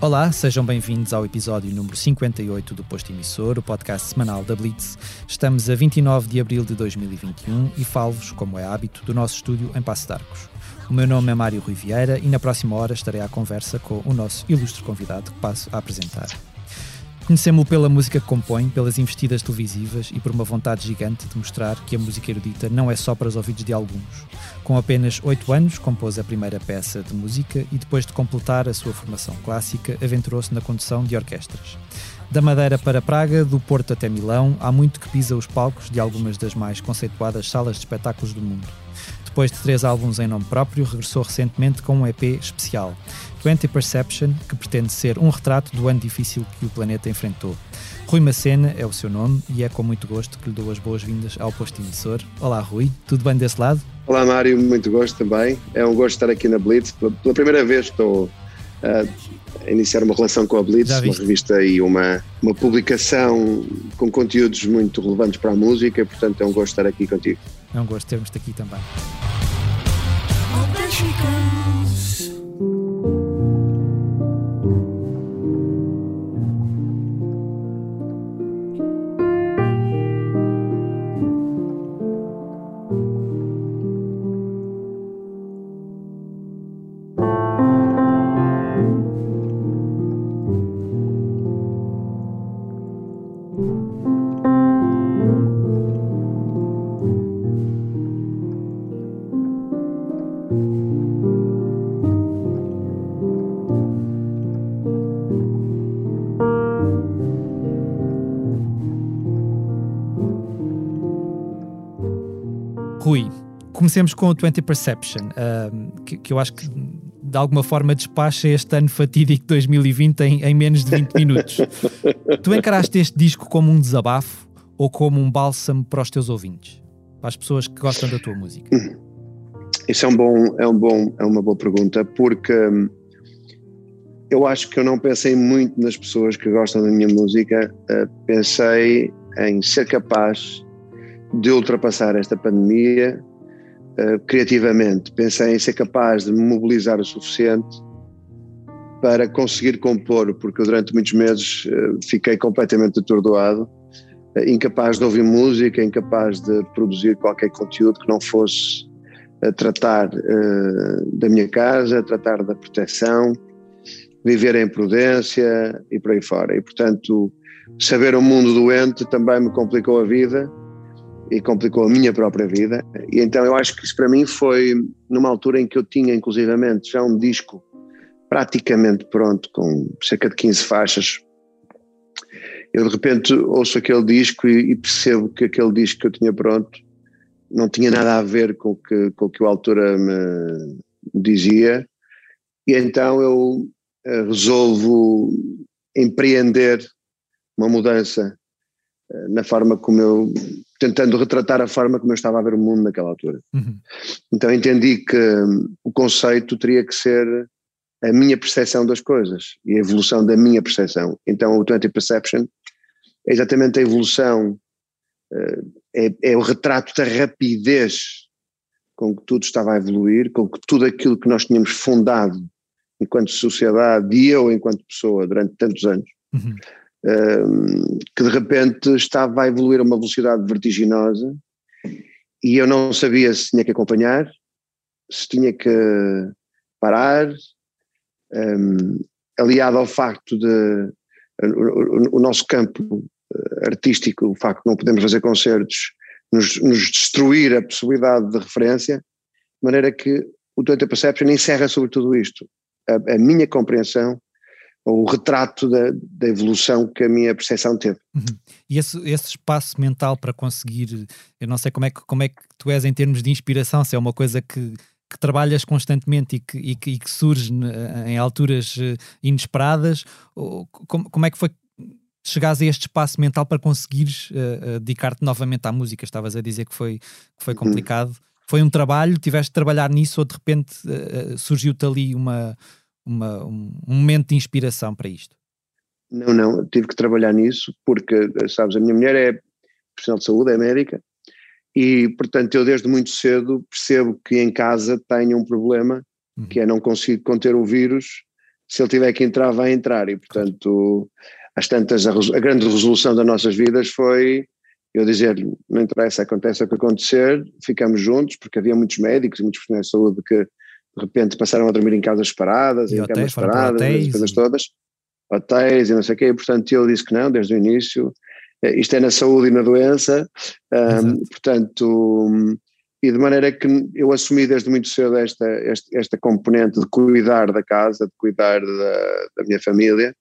Olá, sejam bem-vindos ao episódio número 58 do Posto Emissor, o podcast semanal da Blitz. Estamos a 29 de abril de 2021 e falo-vos, como é hábito, do nosso estúdio em Passo de Arcos. O meu nome é Mário Rui Vieira e na próxima hora estarei à conversa com o nosso ilustre convidado que passo a apresentar. Conhecemos-o pela música que compõe, pelas investidas televisivas e por uma vontade gigante de mostrar que a música erudita não é só para os ouvidos de alguns. Com apenas oito anos, compôs a primeira peça de música e, depois de completar a sua formação clássica, aventurou-se na condução de orquestras. Da Madeira para Praga, do Porto até Milão, há muito que pisa os palcos de algumas das mais conceituadas salas de espetáculos do mundo. Depois de três álbuns em nome próprio, regressou recentemente com um EP especial, 20 Perception, que pretende ser um retrato do ano difícil que o planeta enfrentou. Rui Macena é o seu nome e é com muito gosto que lhe dou as boas-vindas ao posto emissor. Olá, Rui, tudo bem desse lado? Olá, Mário, muito gosto também. É um gosto estar aqui na Blitz. Pela primeira vez estou a iniciar uma relação com a Blitz, uma revista e uma, uma publicação com conteúdos muito relevantes para a música, portanto é um gosto estar aqui contigo. É um gosto termos-te aqui também. Comecemos com o 20 Perception, uh, que, que, eu acho que de alguma forma despacha este ano fatídico 2020 em, em menos de 20 minutos. tu encaraste este disco como um desabafo ou como um bálsamo para os teus ouvintes? Para as pessoas que gostam da tua música? Isso é, um bom, é, um bom, é uma boa pergunta, porque hum, eu acho que eu não pensei muito nas pessoas que gostam da minha música, uh, pensei em ser capaz de ultrapassar esta pandemia eh, criativamente. Pensei em ser capaz de me mobilizar o suficiente para conseguir compor, porque durante muitos meses uh, fiquei completamente atordoado, uh, incapaz de ouvir música, incapaz de produzir qualquer conteúdo que não fosse tratar da minha casa, tratar da proteção, viver em prudência e por aí fora. E, portanto, saber o mundo doente também me complicou a vida e complicou a minha própria vida. E então eu acho que isso para mim foi numa altura em que eu tinha, inclusivamente, já um disco praticamente pronto, com cerca de 15 faixas. Eu de repente ouço aquele disco e, e percebo que aquele disco que eu tinha pronto não tinha nada a ver com que, com o que o autora me dizia. E então eu eh, resolvo empreender uma mudança eh, na forma como eu tentando retratar a forma como eu estava a ver o mundo naquela altura. Uhum. Então entendi que hum, o conceito teria que ser a minha percepção das coisas e a evolução da minha percepção. Então o 20 Perception é exatamente a evolução, uh, é, é o retrato da rapidez com que tudo estava a evoluir, com que tudo aquilo que nós tínhamos fundado enquanto sociedade e eu enquanto pessoa durante tantos anos, uhum que de repente estava a evoluir a uma velocidade vertiginosa e eu não sabia se tinha que acompanhar, se tinha que parar, um, aliado ao facto de o, o, nosso campo eh, artístico, o facto de não podermos fazer concertos, nos, nos destruir a possibilidade de referência, de maneira que o Toyota Perception encerra sobre tudo isto. A, a minha compreensão o retrato da, da, evolução que a minha percepção teve. Uhum. E esse, esse, espaço mental para conseguir, eu não sei como é, que, como é que tu és em termos de inspiração, se é uma coisa que, que trabalhas constantemente e que, e que, e que surge em alturas eh, inesperadas, como, como é que foi chegares a este espaço mental para conseguires uh, dedicar-te novamente à música? Estavas a dizer que foi, que foi uhum. complicado. Uhum. Foi um trabalho, tiveste de trabalhar nisso ou de repente uh, surgiu-te ali uma, uma, um, momento de inspiração para isto? Não, não, tive que trabalhar nisso porque, sabes, a minha mulher é profissional de saúde, é médica, e portanto eu desde muito cedo percebo que em casa tenho um problema, uhum. que é não conseguir conter o vírus se ele tiver que entrar, vai entrar. E, portanto, às tantas, a, a grande resolução das nossas vidas foi eu dizer-lhe, não interessa, acontece o que acontecer, ficamos juntos, porque havia muitos médicos e muitos profissionais de saúde que de repente passaram a dormir em casas separadas, e em camas separadas, as coisas todas, hotéis e não sei o quê, e portanto ele disse que não, desde o início, eh, isto é na saúde e na doença, um, portanto, e de maneira que eu assumi desde muito cedo esta, esta, esta componente de cuidar da casa, de cuidar da, da minha família,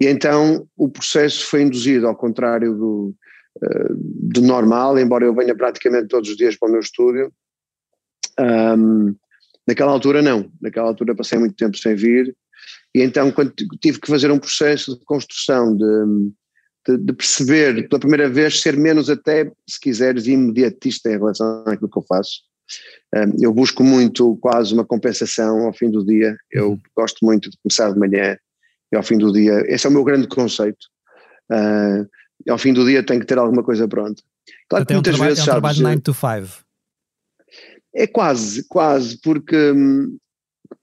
e então o processo foi induzido ao contrário do, eh, do normal, embora eu venha praticamente todos os dias para o meu estúdio, um, naquela altura não, naquela altura passei muito tempo sem vir, e então quando tive que fazer um processo de construção de de, de, perceber pela primeira vez ser menos até, se quiseres, imediatista em relação àquilo que eu faço. Um, eu busco muito quase uma compensação ao fim do dia, eu uhum. gosto muito de começar de manhã e ao fim do dia, esse é o meu grande conceito. Uh, ao fim do dia tem que ter alguma coisa pronta. Claro que muitas um vezes. É um trabalho 9 to 5. É quase, quase, porque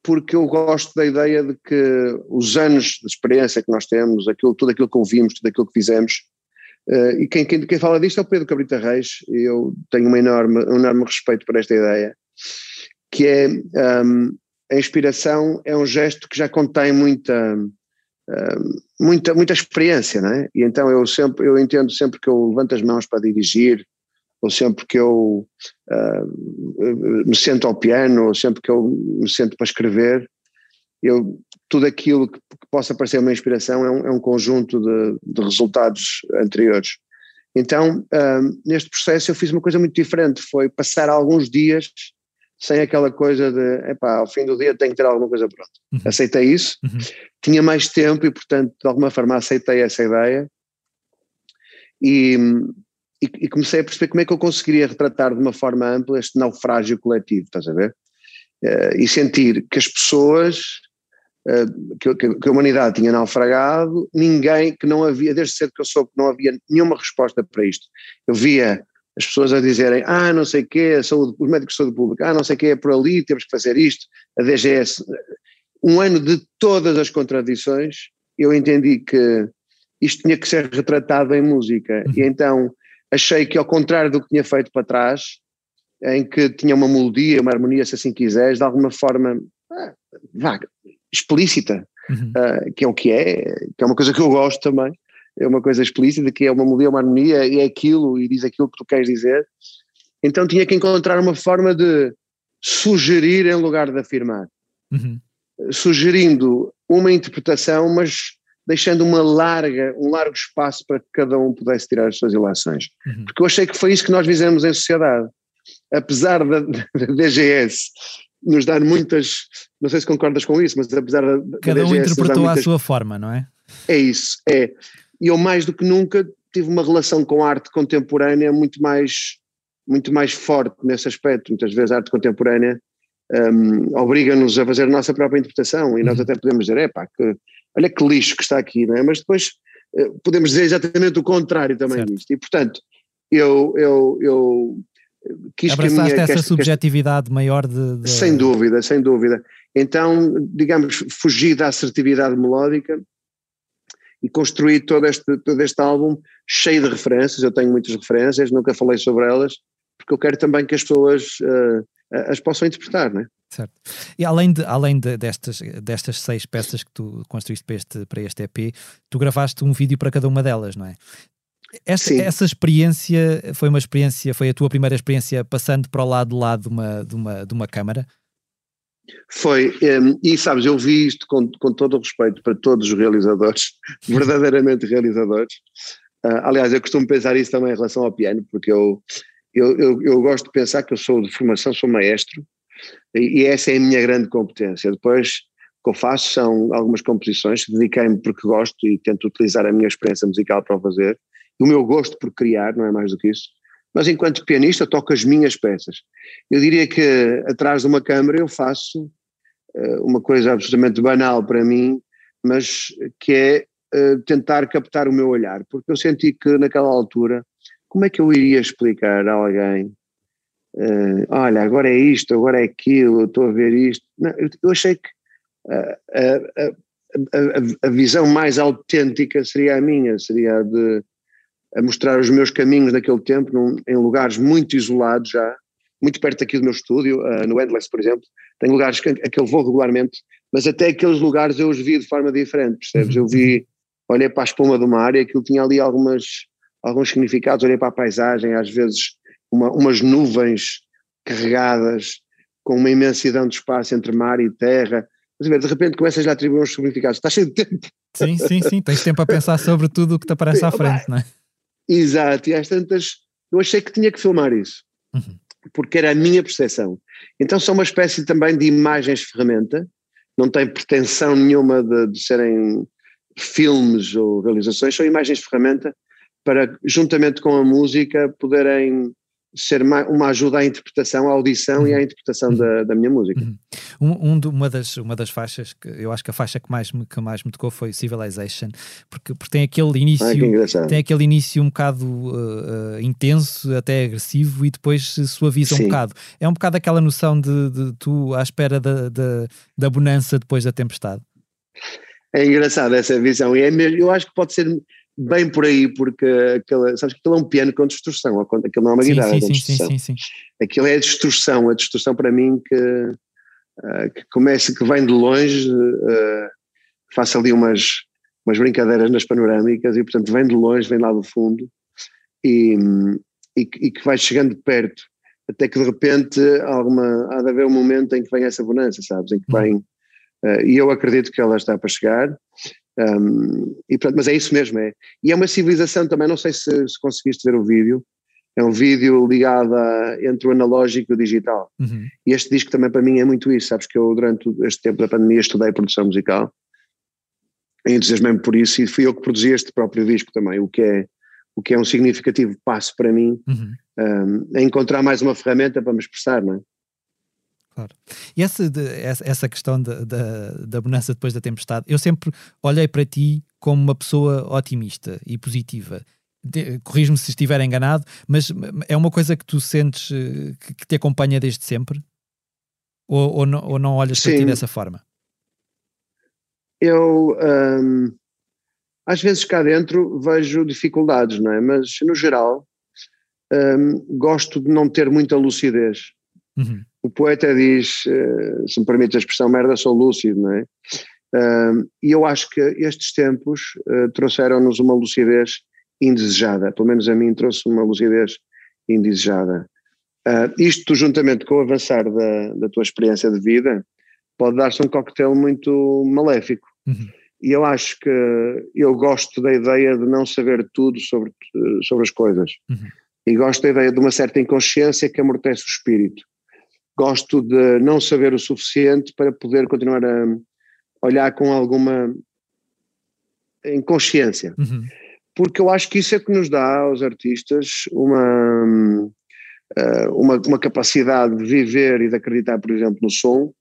porque eu gosto da ideia de que os anos de experiência que nós temos, aquilo, tudo aquilo que ouvimos, tudo aquilo que fizemos, uh, e quem, quem, quem, fala disto é o Pedro Cabrita Reis, e eu tenho uma enorme, um enorme respeito por esta ideia, que é um, a inspiração é um gesto que já contém muita, muita, muita experiência, não é? E então eu sempre, eu entendo sempre que eu levanto as mãos para dirigir, ou sempre que eu uh, me sento ao piano, ou sempre que eu me sento para escrever, eu, tudo aquilo que, que possa parecer uma inspiração é um, é um conjunto de, de, resultados anteriores. Então, uh, neste processo eu fiz uma coisa muito diferente, foi passar alguns dias sem aquela coisa de, epá, ao fim do dia tenho que ter alguma coisa pronta. Uhum. Aceitei isso, uhum. tinha mais tempo e portanto de alguma forma aceitei essa ideia e, e, e, comecei a perceber como é que eu conseguiria retratar de uma forma ampla este naufrágio coletivo, estás a ver? Uh, e sentir que as pessoas, uh, que, que, a humanidade tinha naufragado, ninguém, que não havia, desde cedo que eu soube que não havia nenhuma resposta para isto. Eu via as pessoas a dizerem, ah, não sei o quê, a saúde, os médicos de saúde pública, ah, não sei o quê, é por ali, temos que fazer isto, a DGS. Um ano de todas as contradições, eu entendi que isto tinha que ser retratado em música. E então achei que, ao contrário do que tinha feito para trás, em que tinha uma melodia, uma harmonia, se assim quiseres, de alguma forma ah, vaga, explícita, uhum. uh, que é o que é, que é uma coisa que eu gosto também, é uma coisa explícita, que é uma melodia, uma harmonia, e é aquilo, e diz aquilo que tu queres dizer. Então tinha que encontrar uma forma de sugerir em lugar de afirmar. Uhum. Sugerindo uma interpretação, mas deixando uma larga, um largo espaço para que cada um pudesse tirar as suas ilações. Uhum. Porque eu achei que foi isso que nós fizemos em sociedade. Apesar da, da DGS nos dar muitas, não sei se concordas com isso, mas apesar da. Cada um interpretou muitas, à sua forma, não é? É isso, é. E eu mais do que nunca tive uma relação com a arte contemporânea muito mais, muito mais forte nesse aspecto. Muitas vezes a arte contemporânea um, obriga-nos a fazer a nossa própria interpretação e nós uhum. até podemos dizer, é pá, que olha que lixo que está aqui, não é? Mas depois eh, podemos dizer exatamente o contrário também certo. disto. E portanto, eu, eu, eu quis Abraçaste que minha, essa que subjetividade maior de, de, Sem dúvida, sem dúvida. Então, digamos, fugi da assertividade melódica e construí todo este, todo este álbum cheio de referências, eu tenho muitas referências, nunca falei sobre elas, porque eu quero também que as pessoas uh, as possam interpretar, não é? Certo. E além, de, além de, destas, destas seis peças que tu construíste para este, para este EP, tu gravaste um vídeo para cada uma delas, não é? Esta, essa experiência foi uma experiência, foi a tua primeira experiência passando para o lado de lá de uma, de uma, de uma câmara? Foi, um, e sabes, eu vi isto com, com todo o respeito para todos os realizadores, verdadeiramente realizadores. Uh, aliás, eu costumo pensar isso também em relação ao piano, porque eu, eu, eu, eu, gosto de pensar que eu sou de formação, sou maestro, e, e essa é a minha grande competência. Depois, o que eu faço são algumas composições, dediquei-me porque gosto e tento utilizar a minha experiência musical para o fazer, o meu gosto por criar, não é mais do que isso. Mas enquanto pianista toco as minhas peças. Eu diria que atrás de uma câmara eu faço uh, uma coisa absolutamente banal para mim, mas que é uh, tentar captar o meu olhar, porque eu senti que naquela altura, como é que eu iria explicar a alguém, uh, olha, agora é isto, agora é aquilo, estou a ver isto. Não, eu, eu achei que a, a, a, visão mais autêntica seria a minha, seria a de a mostrar os meus caminhos daquele tempo num, em lugares muito isolados já, muito perto aqui do meu estúdio, uh, no Endless, por exemplo, tem lugares que, a que eu vou regularmente, mas até aqueles lugares eu os vi de forma diferente, percebes? Eu vi, olhei para a espuma do mar e aquilo tinha ali algumas, alguns significados, olhei para a paisagem, às vezes uma, umas nuvens carregadas com uma imensidão de espaço entre mar e terra, mas de repente começas a atribuir uns significados, estás cheio de tempo. Sim, sim, sim, tens tempo a pensar sobre tudo o que te aparece à frente, não é? Exato, e às tantas eu achei que tinha que filmar isso, uhum. porque era a minha percepção. Então são uma espécie também de imagens ferramenta, não tem pretensão nenhuma de, de serem filmes ou realizações, são imagens ferramenta para, juntamente com a música, poderem ser uma ajuda à interpretação, à audição e à uhum. interpretação da, da minha música. Uhum. Um, um uma, das, uma das faixas, que eu acho que a faixa que mais, me, que mais me tocou foi Civilization, porque, porque tem aquele início ah, tem aquele início um bocado uh, uh, intenso, até agressivo, e depois suaviza Sim. um bocado. É um bocado aquela noção de, de tu à espera da, da, da bonança depois da tempestade. É engraçado essa visão, e é mesmo, eu acho que pode ser bem por aí, porque aquela, sabes que aquilo é um piano com distorção, aquilo não é uma sim, guitarra sim, com distorção. Sim, sim, sim. Aquilo é a distorção, a distorção para mim que, uh, que começa, que vem de longe, uh, faço ali umas, umas brincadeiras nas panorâmicas e portanto vem de longe, vem lá do fundo e, e, e que vai chegando de perto, até que de repente alguma, há de haver um momento em que vem essa bonança, sabes, em que uhum. vem, uh, e eu acredito que ela está para chegar, um, e, portanto, mas é isso mesmo, é. E é uma civilização também, não sei se, se conseguiste ver o vídeo, é um vídeo ligado a, entre o analógico e o digital. Uhum. E este disco também para mim é muito isso, sabes que eu durante este tempo da pandemia estudei produção musical, entusiasmei-me por isso e fui eu que produzi este próprio disco também, o que é, o que é um significativo passo para mim, uhum. um, é encontrar mais uma ferramenta para me expressar, não é? Claro. E essa, essa questão da, da, da bonança depois da tempestade, eu sempre olhei para ti como uma pessoa otimista e positiva. Corrijo-me se estiver enganado, mas é uma coisa que tu sentes eh, que, que te acompanha desde sempre? Ou, ou, não, ou não olhas Sim. para ti dessa forma? Eu, hum, às vezes cá dentro vejo dificuldades, não é? Mas no geral hum, gosto de não ter muita lucidez. Uhum o poeta diz, uh, se me permite a expressão, merda, sou lúcido, não é? E eu acho que estes tempos uh, trouxeram-nos uma lucidez indesejada, pelo menos a mim trouxe uma lucidez indesejada. Uh, isto, juntamente com o avançar da, da tua experiência de vida, pode dar-se um coquetel muito maléfico. Uhum. E eu acho que eu gosto da ideia de não saber tudo sobre, sobre as coisas. Uhum. E gosto da ideia de uma certa inconsciência que amortece o espírito gosto de não saber o suficiente para poder continuar a olhar com alguma inconsciência. Uhum. Porque eu acho que isso é que nos dá aos artistas uma, eh, uma, uma capacidade de viver e de acreditar, por exemplo, no som,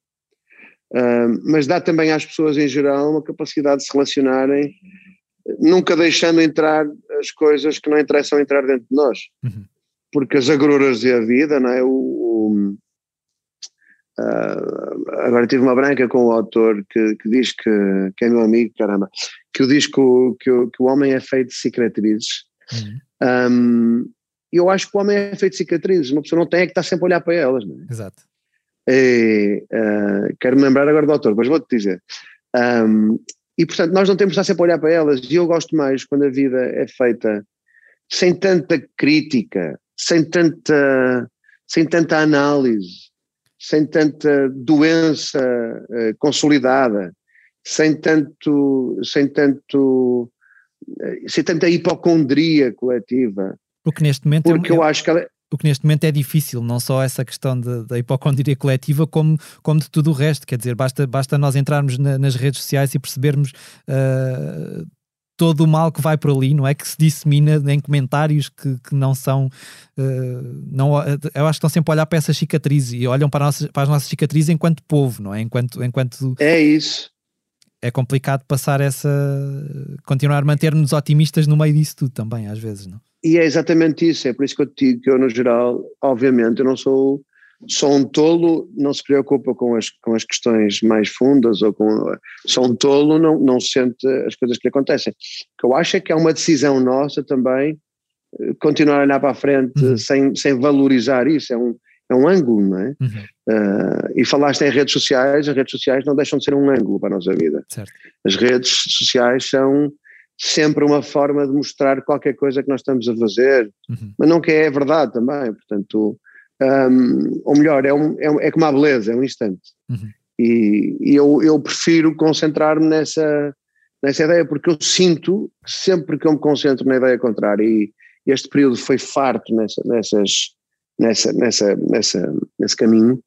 eh, mas dá também às pessoas em geral uma capacidade de se relacionarem, nunca deixando entrar as coisas que não interessam entrar dentro de nós. Uhum. Porque as agruras da vida, não é? O, o, Uh, agora tive uma branca com o autor que, que diz que, que é meu amigo, caramba, que diz que o, que o, que o homem é feito de cicatrizes. Uhum. Um, eu acho que o homem é feito de cicatrizes, uma pessoa não tem é que estar sempre a olhar para elas. Não é? Exato. E, uh, quero me lembrar agora do autor, mas vou-te dizer. Um, e portanto, nós não temos que estar sempre a olhar para elas, e eu gosto mais quando a vida é feita sem tanta crítica, sem tanta, sem tanta análise sem tanta doença uh, consolidada, sem tanto, sem tanto, uh, sem tanta hipocondria coletiva. Porque neste momento porque é, eu acho que ela, o que neste momento é difícil, não só essa questão da hipocondria coletiva, como, como de tudo o resto. Quer dizer, basta, basta nós entrarmos na, nas redes sociais e percebermos uh, todo o mal que vai por ali, não é? Que se dissemina em comentários que, que não são. Uh, não, eu acho que estão sempre a olhar para essas cicatrizes e olham para, nossas, para as nossas cicatrizes enquanto povo, não é? Enquanto, enquanto. É isso. É complicado passar essa. continuar a manter-nos otimistas no meio disso tudo também, às vezes, não? E é exatamente isso, é por isso que eu te digo que eu, no geral, obviamente, eu não sou só um tolo não se preocupa com as, com as questões mais fundas ou com. Só um tolo não, não sente as coisas que lhe acontecem. O que eu acho é que é uma decisão nossa também eh, continuar a olhar para a frente uhum. sem, sem valorizar isso. É um, é um ângulo, não é? Uhum. Uh, e falaste em redes sociais, as redes sociais não deixam de ser um ângulo para a nossa vida. Certo. As redes sociais são sempre uma forma de mostrar qualquer coisa que nós estamos a fazer, uhum. mas não que é verdade também, portanto, um, ou melhor, é, um, é, é como a beleza, é um instante. Uhum. E, e, eu, eu prefiro concentrar-me nessa, nessa ideia, porque eu sinto que sempre que eu me concentro na ideia contrária, e este período foi farto nessa, nessas, nessa, nessa, nessa, nesse caminho,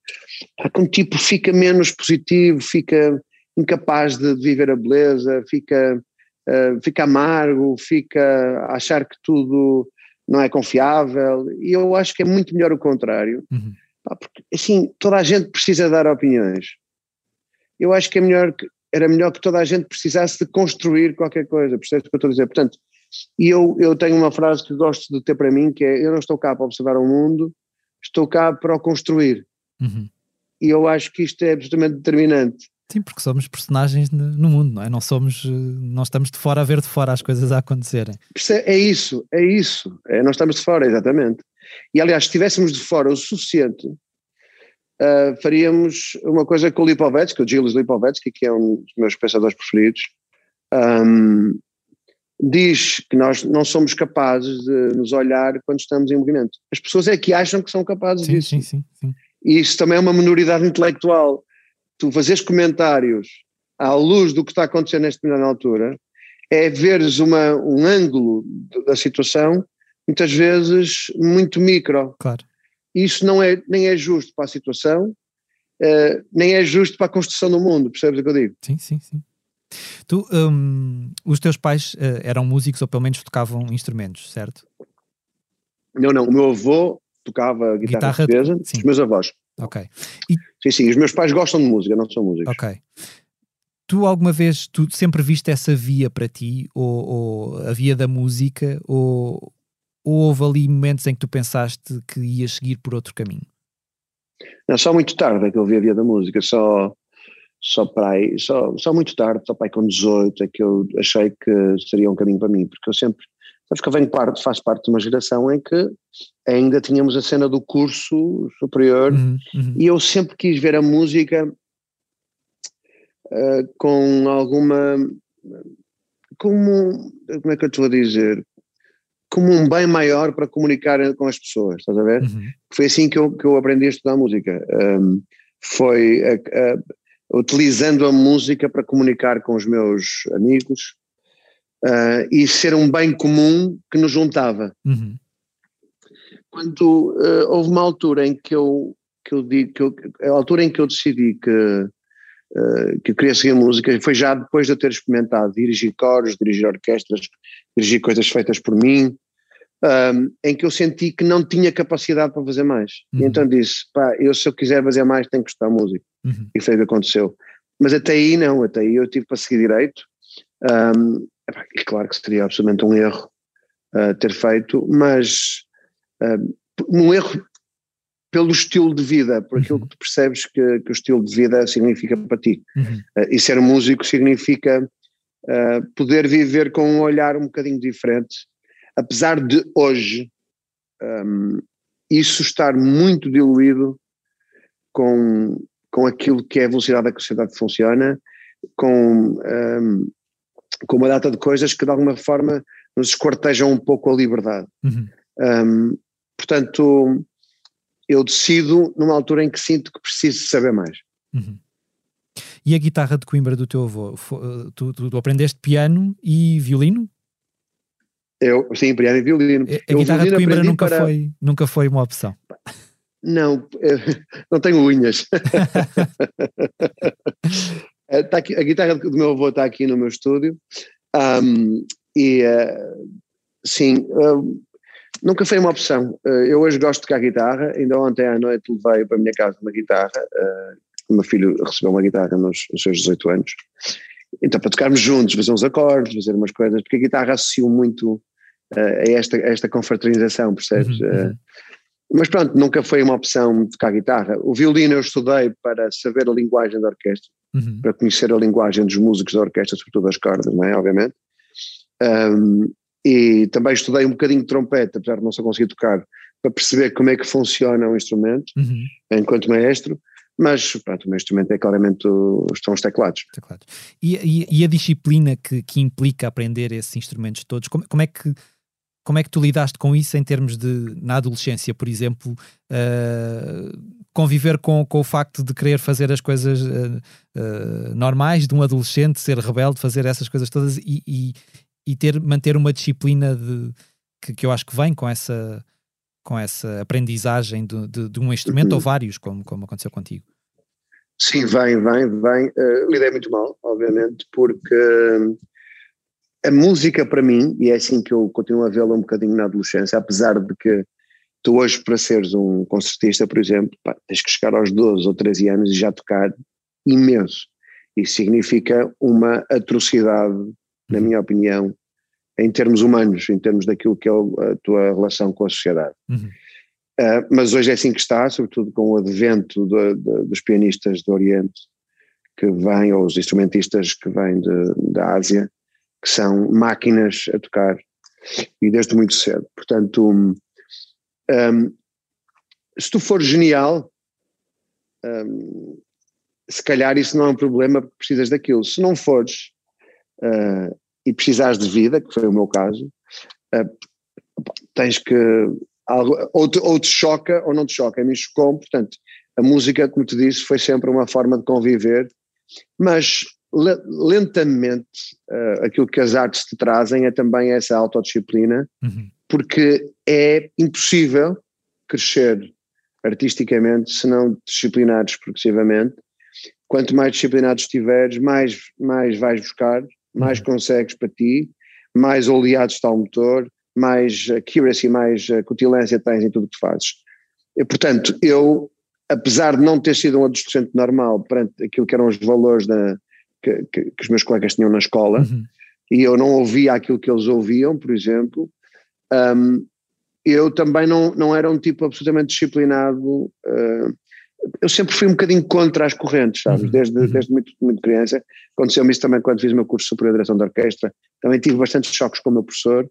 como tipo fica menos positivo, fica incapaz de viver a beleza, fica eh, fica amargo, fica a achar que tudo não é confiável, e eu acho que é muito melhor o contrário, uhum. porque assim, toda a gente precisa dar opiniões. Eu acho que é melhor que, era melhor que toda a gente precisasse de construir qualquer coisa, percebes o que eu estou a dizer? Portanto, e eu, eu tenho uma frase que gosto de ter para mim, que é, eu não estou cá para observar o mundo, estou cá para o construir. Uhum. E eu acho que isto é absolutamente determinante. Sim, porque somos personagens no mundo, não é? Não somos, eh, não estamos de fora a ver de fora as coisas a acontecerem. É isso, é isso. É, nós estamos de fora, exatamente. E aliás, se estivéssemos de fora o suficiente, uh, faríamos uma coisa com o Lipovetsky, o Gilles Lipovetsky, que é um dos meus pensadores preferidos, um, diz que nós não somos capazes de nos olhar quando estamos em movimento. As pessoas é que acham que são capazes sim, disso. Sim, sim, sim. E isso também é uma minoridade intelectual tu fazeres comentários à luz do que está acontecendo nesta na altura, é veres uma, um ângulo da situação, muitas vezes muito micro. Claro. Isso não é, nem é justo para a situação, uh, nem é justo para a construção do mundo, percebes o que eu digo? Sim, sim, sim. Tu, um, os teus pais uh, eram músicos ou pelo menos tocavam instrumentos, certo? Não, não. O meu avô tocava guitarra, guitarra portuguesa, os meus avós. Ok. E... Sim, sim, os meus pais gostam de música, não são músicos. Ok. Tu alguma vez, tu sempre viste essa via para ti, ou, ou a via da música, ou, ou houve ali momentos em que tu pensaste que ias seguir por outro caminho? Não, só muito tarde é que eu vi a via da música, só, só para aí, só, só muito tarde, só para aí com 18 é que eu achei que seria um caminho para mim, porque eu sempre Sabes que eu venho parte, faço parte de uma geração em que ainda tínhamos a cena do curso superior uhum, uhum. e eu sempre quis ver a música uh, com alguma. como. como é que eu estou a dizer? Como um bem maior para comunicar com as pessoas, estás a ver? Uhum. Foi assim que eu, que eu aprendi a estudar música. Um, foi uh, uh, utilizando a música para comunicar com os meus amigos, uh, e ser um bem comum que nos juntava. Uhum. Quando uh, houve uma altura em que eu, que eu digo, que eu, a altura em que eu decidi que, uh, que eu queria seguir música foi já depois de eu ter experimentado dirigir coros, dirigir orquestras, dirigir coisas feitas por mim, um, em que eu senti que não tinha capacidade para fazer mais. Uhum. Então disse, pá, eu se eu quiser fazer mais tenho que estudar música. Uhum. E foi o que aconteceu. Mas até aí não, até aí eu tive para seguir direito. Um, e claro que seria absolutamente um erro uh, ter feito, mas uh, um erro pelo estilo de vida, por aquilo uhum. que tu percebes que, que, o estilo de vida significa para ti. Uhum. Uh, e ser músico significa poder viver com um olhar um bocadinho diferente, apesar de hoje um, isso estar muito diluído com, com aquilo que é a velocidade da que a sociedade funciona, com um, com uma data de coisas que de alguma forma nos escortejam um pouco a liberdade. Uhum. Um, portanto, eu decido numa altura em que sinto que preciso saber mais. Uhum. E a guitarra de Coimbra do teu avô? Tu, tu, tu, aprendeste piano e violino? Eu, sim, piano e violino. A, a guitarra de Coimbra nunca, para... foi, nunca foi uma opção? Não, não tenho unhas. Tá aqui, a guitarra do meu avô está aqui no meu estúdio um, e uh, sim, uh, nunca foi uma opção. Eu hoje gosto de tocar guitarra, ainda ontem à noite levei para a minha casa uma guitarra, o meu filho recebeu uma guitarra nos, nos, seus 18 anos, então para tocarmos juntos, fazer uns acordes, fazer umas coisas, porque a guitarra associo muito a esta, a esta confraternização, percebes? Uhum, uhum. mas pronto, nunca foi uma opção tocar guitarra. O violino eu estudei para saber a linguagem da orquestra, uhum. para conhecer a linguagem dos músicos da orquestra, sobretudo as cordas, não é? Obviamente. Um, e também estudei um bocadinho de trompete, apesar de não só conseguir tocar, para perceber como é que funciona o instrumento, uhum. enquanto maestro. Mas pronto, o meu instrumento é claramente estão os teclados. teclados. E, e, e, a disciplina que, que implica aprender esses instrumentos todos, como, como é que como é que tu lidaste com isso em termos de, na adolescência, por exemplo, uh, conviver com, com o facto de querer fazer as coisas uh, uh, normais de um adolescente, ser rebelde, fazer essas coisas todas e, e, e ter, manter uma disciplina de, que, que eu acho que vem com essa, com essa aprendizagem de, de, de um instrumento uhum. ou vários, como, como aconteceu contigo? Sim, vem, vem, vem. Uh, lidei muito mal, obviamente, porque a música para mim, e é assim que eu continuo a vê-la um bocadinho na adolescência, apesar de que tu hoje para seres um concertista, por exemplo, pá, tens que chegar aos 12 ou 13 anos e já tocar imenso. Isso significa uma atrocidade, na minha opinião, em termos humanos, em termos daquilo que é a tua relação com a sociedade. Uhum. Uh, mas hoje é assim que está, sobretudo com o advento dos pianistas do Oriente que vêm, ou os instrumentistas que vêm de, da Ásia, que são máquinas a tocar e desde muito cedo. Portanto, um, se tu fores genial, um, se calhar isso não é um problema porque precisas daquilo. Se não fores uh, e precisares de vida, que foi o meu caso, uh, tens que. Algo, ou, te, ou te choca ou não te choca. A mim chocou, portanto, a música, como te disse, foi sempre uma forma de conviver, mas lentamente uh, aquilo que as artes te trazem é também essa autodisciplina, uhum. Porque é impossível crescer artisticamente se não disciplinares progressivamente. Quanto mais disciplinados estiveres, mais, mais vais buscar, mais uhum. consegues para ti, mais oleado está o motor, mais accuracy, mais cutilância tens em tudo o que fazes. E, portanto, eu, apesar de não ter sido um adolescente normal perante aquilo que eram os valores da, que, que, que os meus colegas tinham na escola uhum. e eu não ouvia aquilo que eles ouviam, por exemplo, um, eu também não, não era um tipo absolutamente disciplinado. Uh, eu sempre fui um bocadinho contra as correntes, sabes? Uhum. Desde, uhum. desde muito, muito criança. Aconteceu-me isso também quando fiz o meu curso superior de direção de orquestra. Também tive bastantes choques com o meu professor,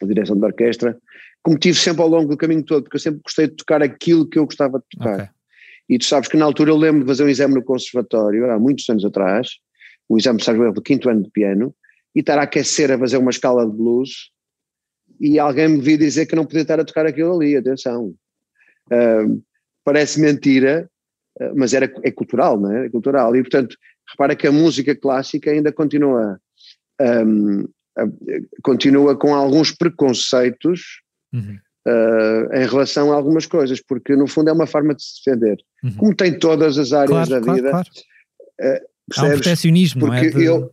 de direção de orquestra, como tive sempre ao longo do caminho todo, porque eu sempre gostei de tocar aquilo que eu gostava de tocar. Okay. E tu sabes que na altura eu lembro de fazer um exame no conservatório, há muitos anos atrás, o exame, sabes, do quinto ano de piano, e estar a aquecer a fazer uma escala de blues, e alguém me viu dizer que não podia estar a tocar aquilo ali, atenção. Uh, parece mentira, uh, mas era, é cultural, não é? É cultural. E, portanto, repara que a música clássica ainda continua, um, continua com alguns preconceitos uhum uh, em relação a algumas coisas, porque no fundo é uma forma de se defender. Uhum. Como tem todas as áreas claro, da claro, vida. Claro. Uh, há um perfeccionismo, não é? De... Eu,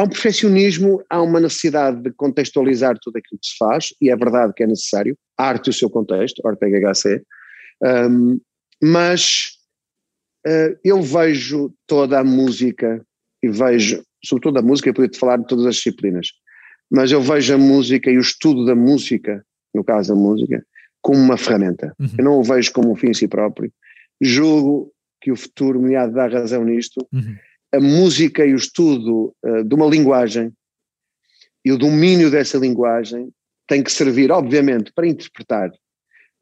há um perfeccionismo, há uma necessidade de contextualizar tudo aquilo que se faz, e é verdade que é necessário, a arte e o seu contexto, Ortega HC, um, mas uh, eu vejo toda a música e vejo, sobretudo a música, eu podia te falar de todas as disciplinas, mas eu vejo a música e o estudo da música no caso da música, como uma ferramenta. Uhum. Eu não o vejo como um fim em si próprio. Julgo que o futuro me há de dar razão nisto. Uhum. A música e o estudo uh, de uma linguagem e o domínio dessa linguagem tem que servir, obviamente, para interpretar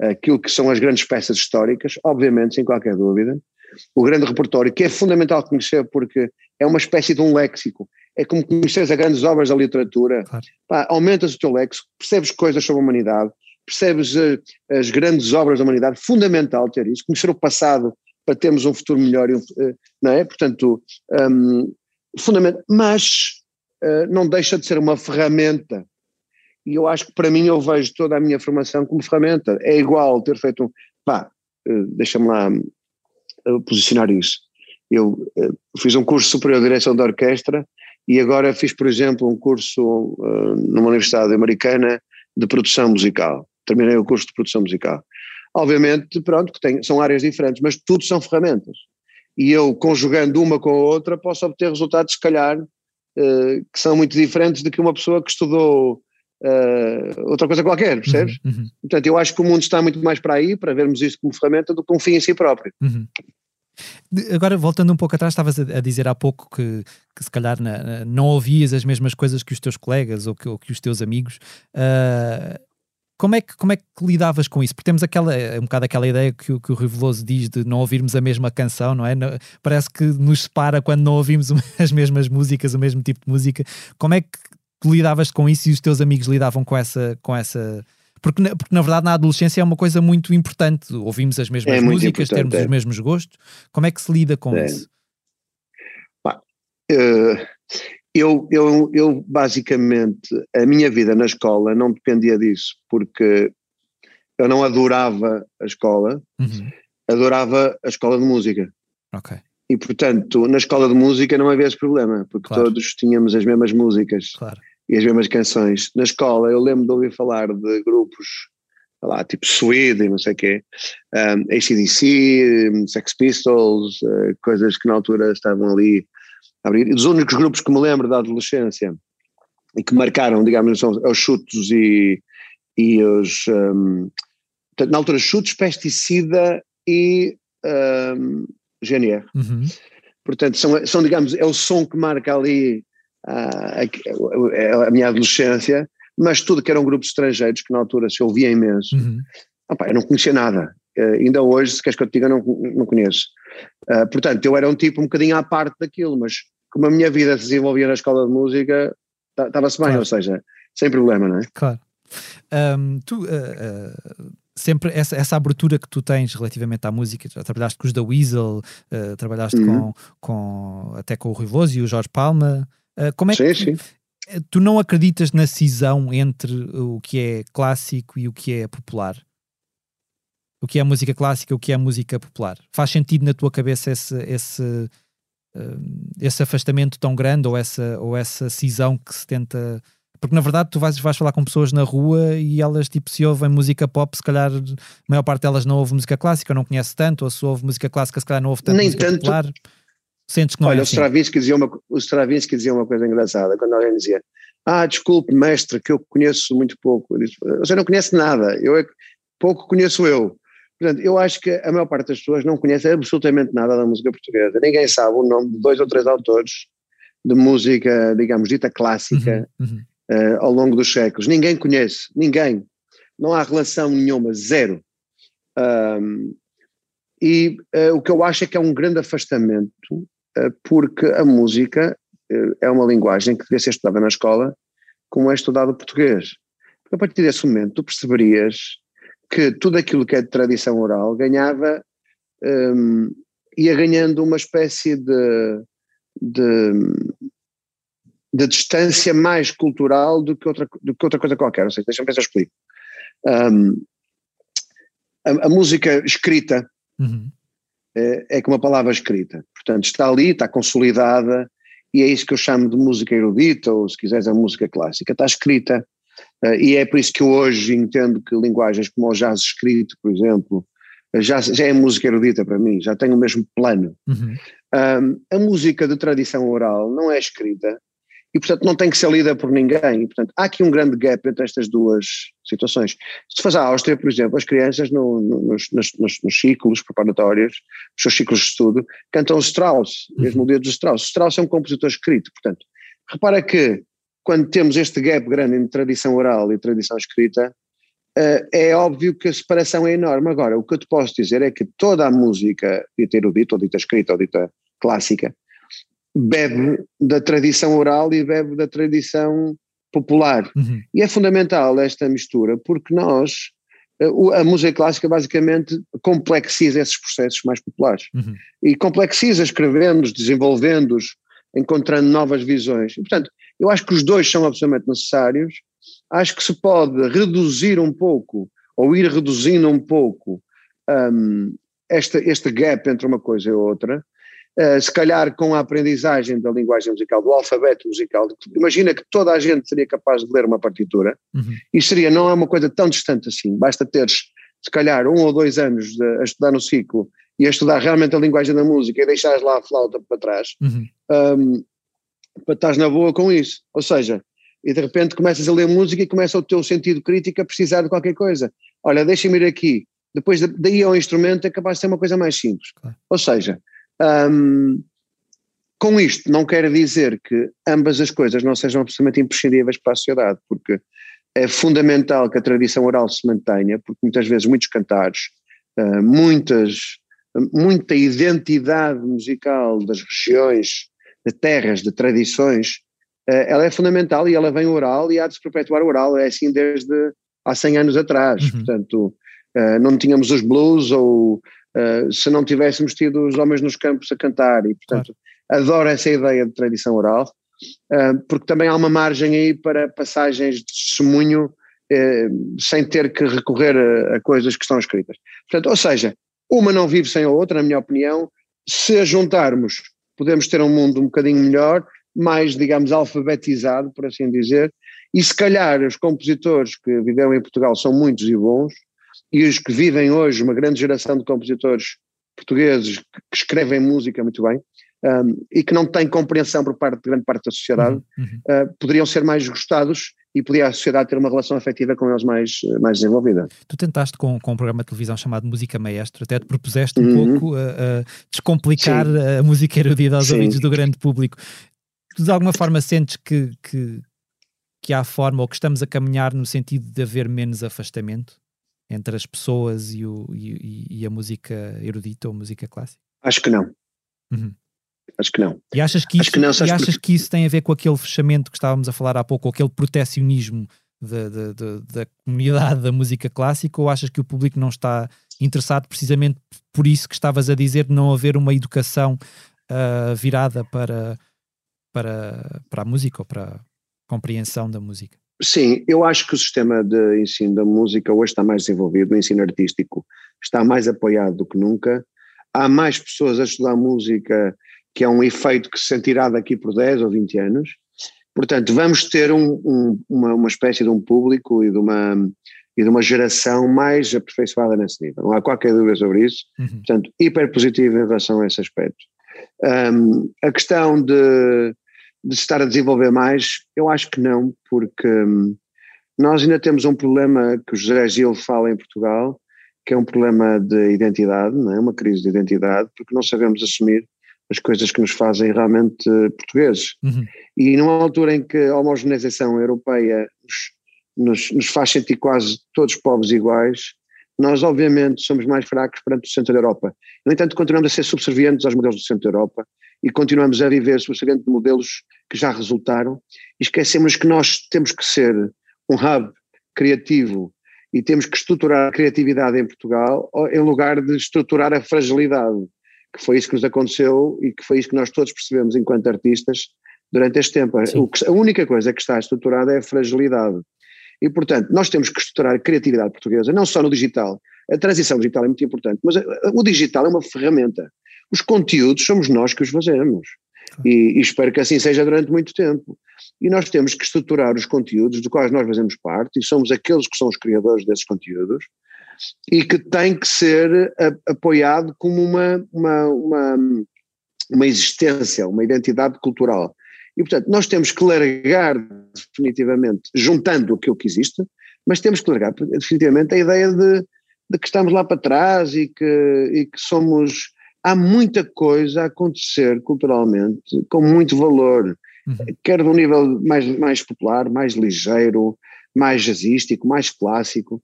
aquilo que são as grandes peças históricas, obviamente, sem qualquer dúvida. O grande repertório, que é fundamental conhecer porque é uma espécie de um léxico, é como conheces as grandes obras da literatura, claro. Pá, aumentas o teu léxico, percebes coisas sobre a humanidade, percebes uh, as grandes obras da humanidade, fundamental ter isso, conhecer o passado para termos um futuro melhor, uh, não é? Portanto, um, fundamental, mas uh, não deixa de ser uma ferramenta. E eu acho que para mim eu vejo toda a minha formação como ferramenta. É igual ter feito um. Pá, deixa-me lá posicionar isso. Eu fiz um curso superior de direção da orquestra e agora fiz, por exemplo, um curso numa universidade americana de produção musical. Terminei o curso de produção musical. Obviamente, pronto, que tem, são áreas diferentes, mas tudo são ferramentas. E eu, conjugando uma com a outra, posso obter resultados, se calhar, uh, que são muito diferentes do que uma pessoa que estudou uh, outra coisa qualquer, percebes? Uhum, uhum. Portanto, eu acho que o mundo está muito mais para aí, para vermos isso como ferramenta, do que um fim em si próprio. Uhum. Agora, voltando um pouco atrás, estavas a, dizer há pouco que, que se calhar na, não ouvias as mesmas coisas que os teus colegas ou que, ou que os teus amigos. Uh, como é, que, como é que lidavas com isso? Porque temos aquela, um bocado aquela ideia que, que o Riveloso diz de não ouvirmos a mesma canção, não é? Parece que nos separa quando não ouvimos as mesmas músicas, o mesmo tipo de música. Como é que lidavas com isso e os teus amigos lidavam com essa, com essa porque, porque na verdade na adolescência é uma coisa muito importante. Ouvimos as mesmas é músicas, termos é. os mesmos gostos. Como é que se lida com é. isso? uh, eu, eu, eu basicamente, a minha vida na escola não dependia disso, porque eu não adorava a escola, uhum. adorava a escola de música. Ok. E portanto, na escola de música não havia esse problema, porque claro. todos tínhamos as mesmas músicas. Claro e as mesmas canções. Na escola eu lembro de ouvir falar de grupos, lá, tipo Swede e não sei o quê, um, ACDC, Sex Pistols, uh, coisas que na altura estavam ali abrir. E dos únicos grupos que me lembro da adolescência e que marcaram, digamos, são os chutos e, e os. Um, na altura, chutos, pesticida e um, GNR. Uhum. Portanto, são, são, digamos, é o som que marca ali a, a, a, minha adolescência, mas tudo que eram grupos estrangeiros que na altura se ouvia imenso, uhum. opa, eu não conhecia nada. Uh, ainda hoje, se queres que eu te diga, não, não conheço. Uh, portanto, eu era um tipo um bocadinho à parte daquilo, mas como a minha vida se desenvolvia na escola de música, estava-se bem, claro. ou seja, sem problema, não é? Claro. Um, tu, uh, sempre essa, essa abertura que tu tens relativamente à música, já trabalhaste com os da Weasel, uh, trabalhaste uhum. com, com, até com o Rui Veloso e o Jorge Palma, Uh, como é sim, que sim. tu não acreditas na cisão entre o que é clássico e o que é popular? O que é música clássica e o que é música popular? Faz sentido na tua cabeça esse, esse, uh, esse afastamento tão grande ou essa, ou essa cisão que se tenta. Porque na verdade tu vais, vais falar com pessoas na rua e elas tipo se ouvem música pop, se calhar a maior parte delas não ouve música clássica, não conhece tanto, ou se ouve música clássica, se calhar não ouve tanto Nem tanto, popular. Sentes que não Olha, é assim? o, Stravinsky dizia uma, o Stravinsky dizia uma coisa engraçada, quando alguém dizia, ah, desculpe, mestre, que eu conheço muito pouco. Eu disse, Você não conhece nada, eu é, pouco conheço eu. Portanto, eu acho que a maior parte das pessoas não conhece absolutamente nada da música portuguesa. Ninguém sabe o nome de dois ou três autores de música, digamos, dita clássica uhum, uhum. Uh, ao longo dos séculos. Ninguém conhece, ninguém. Não há relação nenhuma, zero. Um, e uh, o que eu acho é que é um grande afastamento eh, porque a música é uma linguagem que devia ser estudada na escola como é estudado o português. Porque a partir desse momento tu perceberias que tudo aquilo que é de tradição oral ganhava, um, ia ganhando uma espécie de, de, de, distância mais cultural do que outra, do que outra coisa qualquer. Não sei, deixa-me pensar, explico. Um, a, a, música escrita uhum. é, é como a palavra escrita. Portanto, está ali, está consolidada, e é isso que eu chamo de música erudita, ou se quiseres a música clássica, está escrita. Uh, e é por isso que eu hoje entendo que linguagens como o jazz escrito, por exemplo, já, já é música erudita para mim, já tem o mesmo plano. Uhum. Um, a música de tradição oral não é escrita, e portanto não tem que ser lida por ninguém. E, portanto, há aqui um grande gap entre estas duas situações. Se faz a Áustria, por exemplo, as crianças no, no, nos, nos, nos, ciclos preparatórios, os seus ciclos de estudo, cantam Strauss, uhum. mesmo o dedo de Strauss. Strauss é um compositor escrito, portanto, repara que quando temos este gap grande entre tradição oral e tradição escrita, uh, é óbvio que a separação é enorme. Agora, o que eu te posso dizer é que toda a música dita erudita, ou dita escrita, ou dita clássica, bebe da tradição oral e bebe da tradição popular. Uhum. E é fundamental esta mistura, porque nós, eh, a música clássica basicamente complexiza esses processos mais populares. Uhum. E complexiza escrevendo-os, desenvolvendo-os, encontrando novas visões. E, portanto, eu acho que os dois são absolutamente necessários. Acho que se pode reduzir um pouco, ou ir reduzindo um pouco, um, este, este gap entre uma coisa e outra, Uh, se calhar com a aprendizagem da linguagem musical, do alfabeto musical, imagina que toda a gente seria capaz de ler uma partitura, uhum. e seria, não é uma coisa tão distante assim, basta teres se calhar um ou dois anos de, a estudar no ciclo e a estudar realmente a linguagem da música e deixares lá a flauta para trás, uhum. um, para estás na boa com isso. Ou seja, e de repente começas a ler música e começa o teu sentido crítico a precisar de qualquer coisa. Olha, deixa-me ir aqui. Depois daí ao instrumento é capaz de ser uma coisa mais simples. Claro. Ou seja, um, com isto não quero dizer que ambas as coisas não sejam absolutamente imprescindíveis para a sociedade, porque é fundamental que a tradição oral se mantenha, porque muitas vezes muitos cantares, uh, muitas, muita identidade musical das regiões, de terras, de tradições, uh, ela é fundamental e ela vem oral e há de se perpetuar oral, é assim desde há 100 anos atrás, uhum. portanto uh, não tínhamos os blues ou se não tivéssemos tido os homens nos campos a cantar e portanto claro. adoro essa ideia de tradição oral porque também há uma margem aí para passagens de testemunho eh, sem ter que recorrer a, a, coisas que estão escritas. Portanto, ou seja, uma não vive sem a outra, na minha opinião. Se a juntarmos, podemos ter um mundo um bocadinho melhor, mais, digamos, alfabetizado, por assim dizer, e se calhar os compositores que viveram em Portugal são muitos e bons, e os que vivem hoje, uma grande geração de compositores portugueses que escrevem música muito bem, um, e que não têm compreensão por parte de grande parte da sociedade, uhum, uhum. Uh, poderiam ser mais gostados e podia a sociedade ter uma relação afetiva com eles mais, mais desenvolvida. Tu tentaste com, com um programa de televisão chamado Música Maestro, até te propuseste um uhum. pouco a, a descomplicar Sim. a música erudita aos Sim. ouvidos do grande público. Tu de alguma forma sentes que, que, que há forma ou que estamos a caminhar no sentido de haver menos afastamento entre as pessoas e, o, e, e a música erudita ou música clássica? Acho que não. Uhum. Acho que não. E achas que isso, que não, e achas porque... que isso tem a ver com aquele fechamento que estávamos a falar há pouco, aquele protecionismo da, da, da, da, comunidade da música clássica, ou achas que o público não está interessado precisamente por isso que estavas a dizer, de não haver uma educação uh, virada para, para, para a música ou para a compreensão da música? Sim, eu acho que o sistema de ensino da música hoje está mais desenvolvido, o ensino artístico está mais apoiado do que nunca. Há mais pessoas a estudar música que é um efeito que se sentirá daqui por 10 ou 20 anos. Portanto, vamos ter um, um, uma, uma espécie de um público e de uma, e de uma geração mais aperfeiçoada nesse nível. Não há qualquer dúvida sobre isso. Uhum. Portanto, hiper positivo em relação a esse aspecto. Um, a questão de, de estar a desenvolver mais, eu acho que não, porque um, nós ainda temos um problema que o José Gil fala em Portugal, que é um problema de identidade, não é? uma crise de identidade, porque não sabemos assumir as coisas que nos fazem realmente portugueses. Uhum. E numa altura em que a homogeneização europeia nos, nos, nos, faz sentir quase todos povos iguais, nós obviamente somos mais fracos perante o centro da Europa. No entanto, continuamos a ser subservientes aos modelos do centro da Europa e continuamos a viver subservientes de modelos que já resultaram e esquecemos que nós temos que ser um hub criativo e temos que estruturar a criatividade em Portugal em lugar de estruturar a fragilidade que foi isso que nos aconteceu e que foi isso que nós todos percebemos enquanto artistas durante este tempo. Que, a única coisa que está estruturada é a fragilidade. E, portanto, nós temos que estruturar a criatividade portuguesa, não só no digital. A transição digital é muito importante, mas o digital é uma ferramenta. Os conteúdos somos nós que os fazemos. E, e, espero que assim seja durante muito tempo. E nós temos que estruturar os conteúdos dos quais nós fazemos parte e somos aqueles que são os criadores desses conteúdos e que tem que ser apoiado como uma, uma, uma, uma existência, uma identidade cultural. E, portanto, nós temos que largar definitivamente, juntando aquilo que existe, mas temos que largar definitivamente a ideia de, de que estamos lá para trás e que, e que somos. Há muita coisa a acontecer culturalmente com muito valor, uhum. quer de um nível mais, mais popular, mais ligeiro, mais jazzístico, mais clássico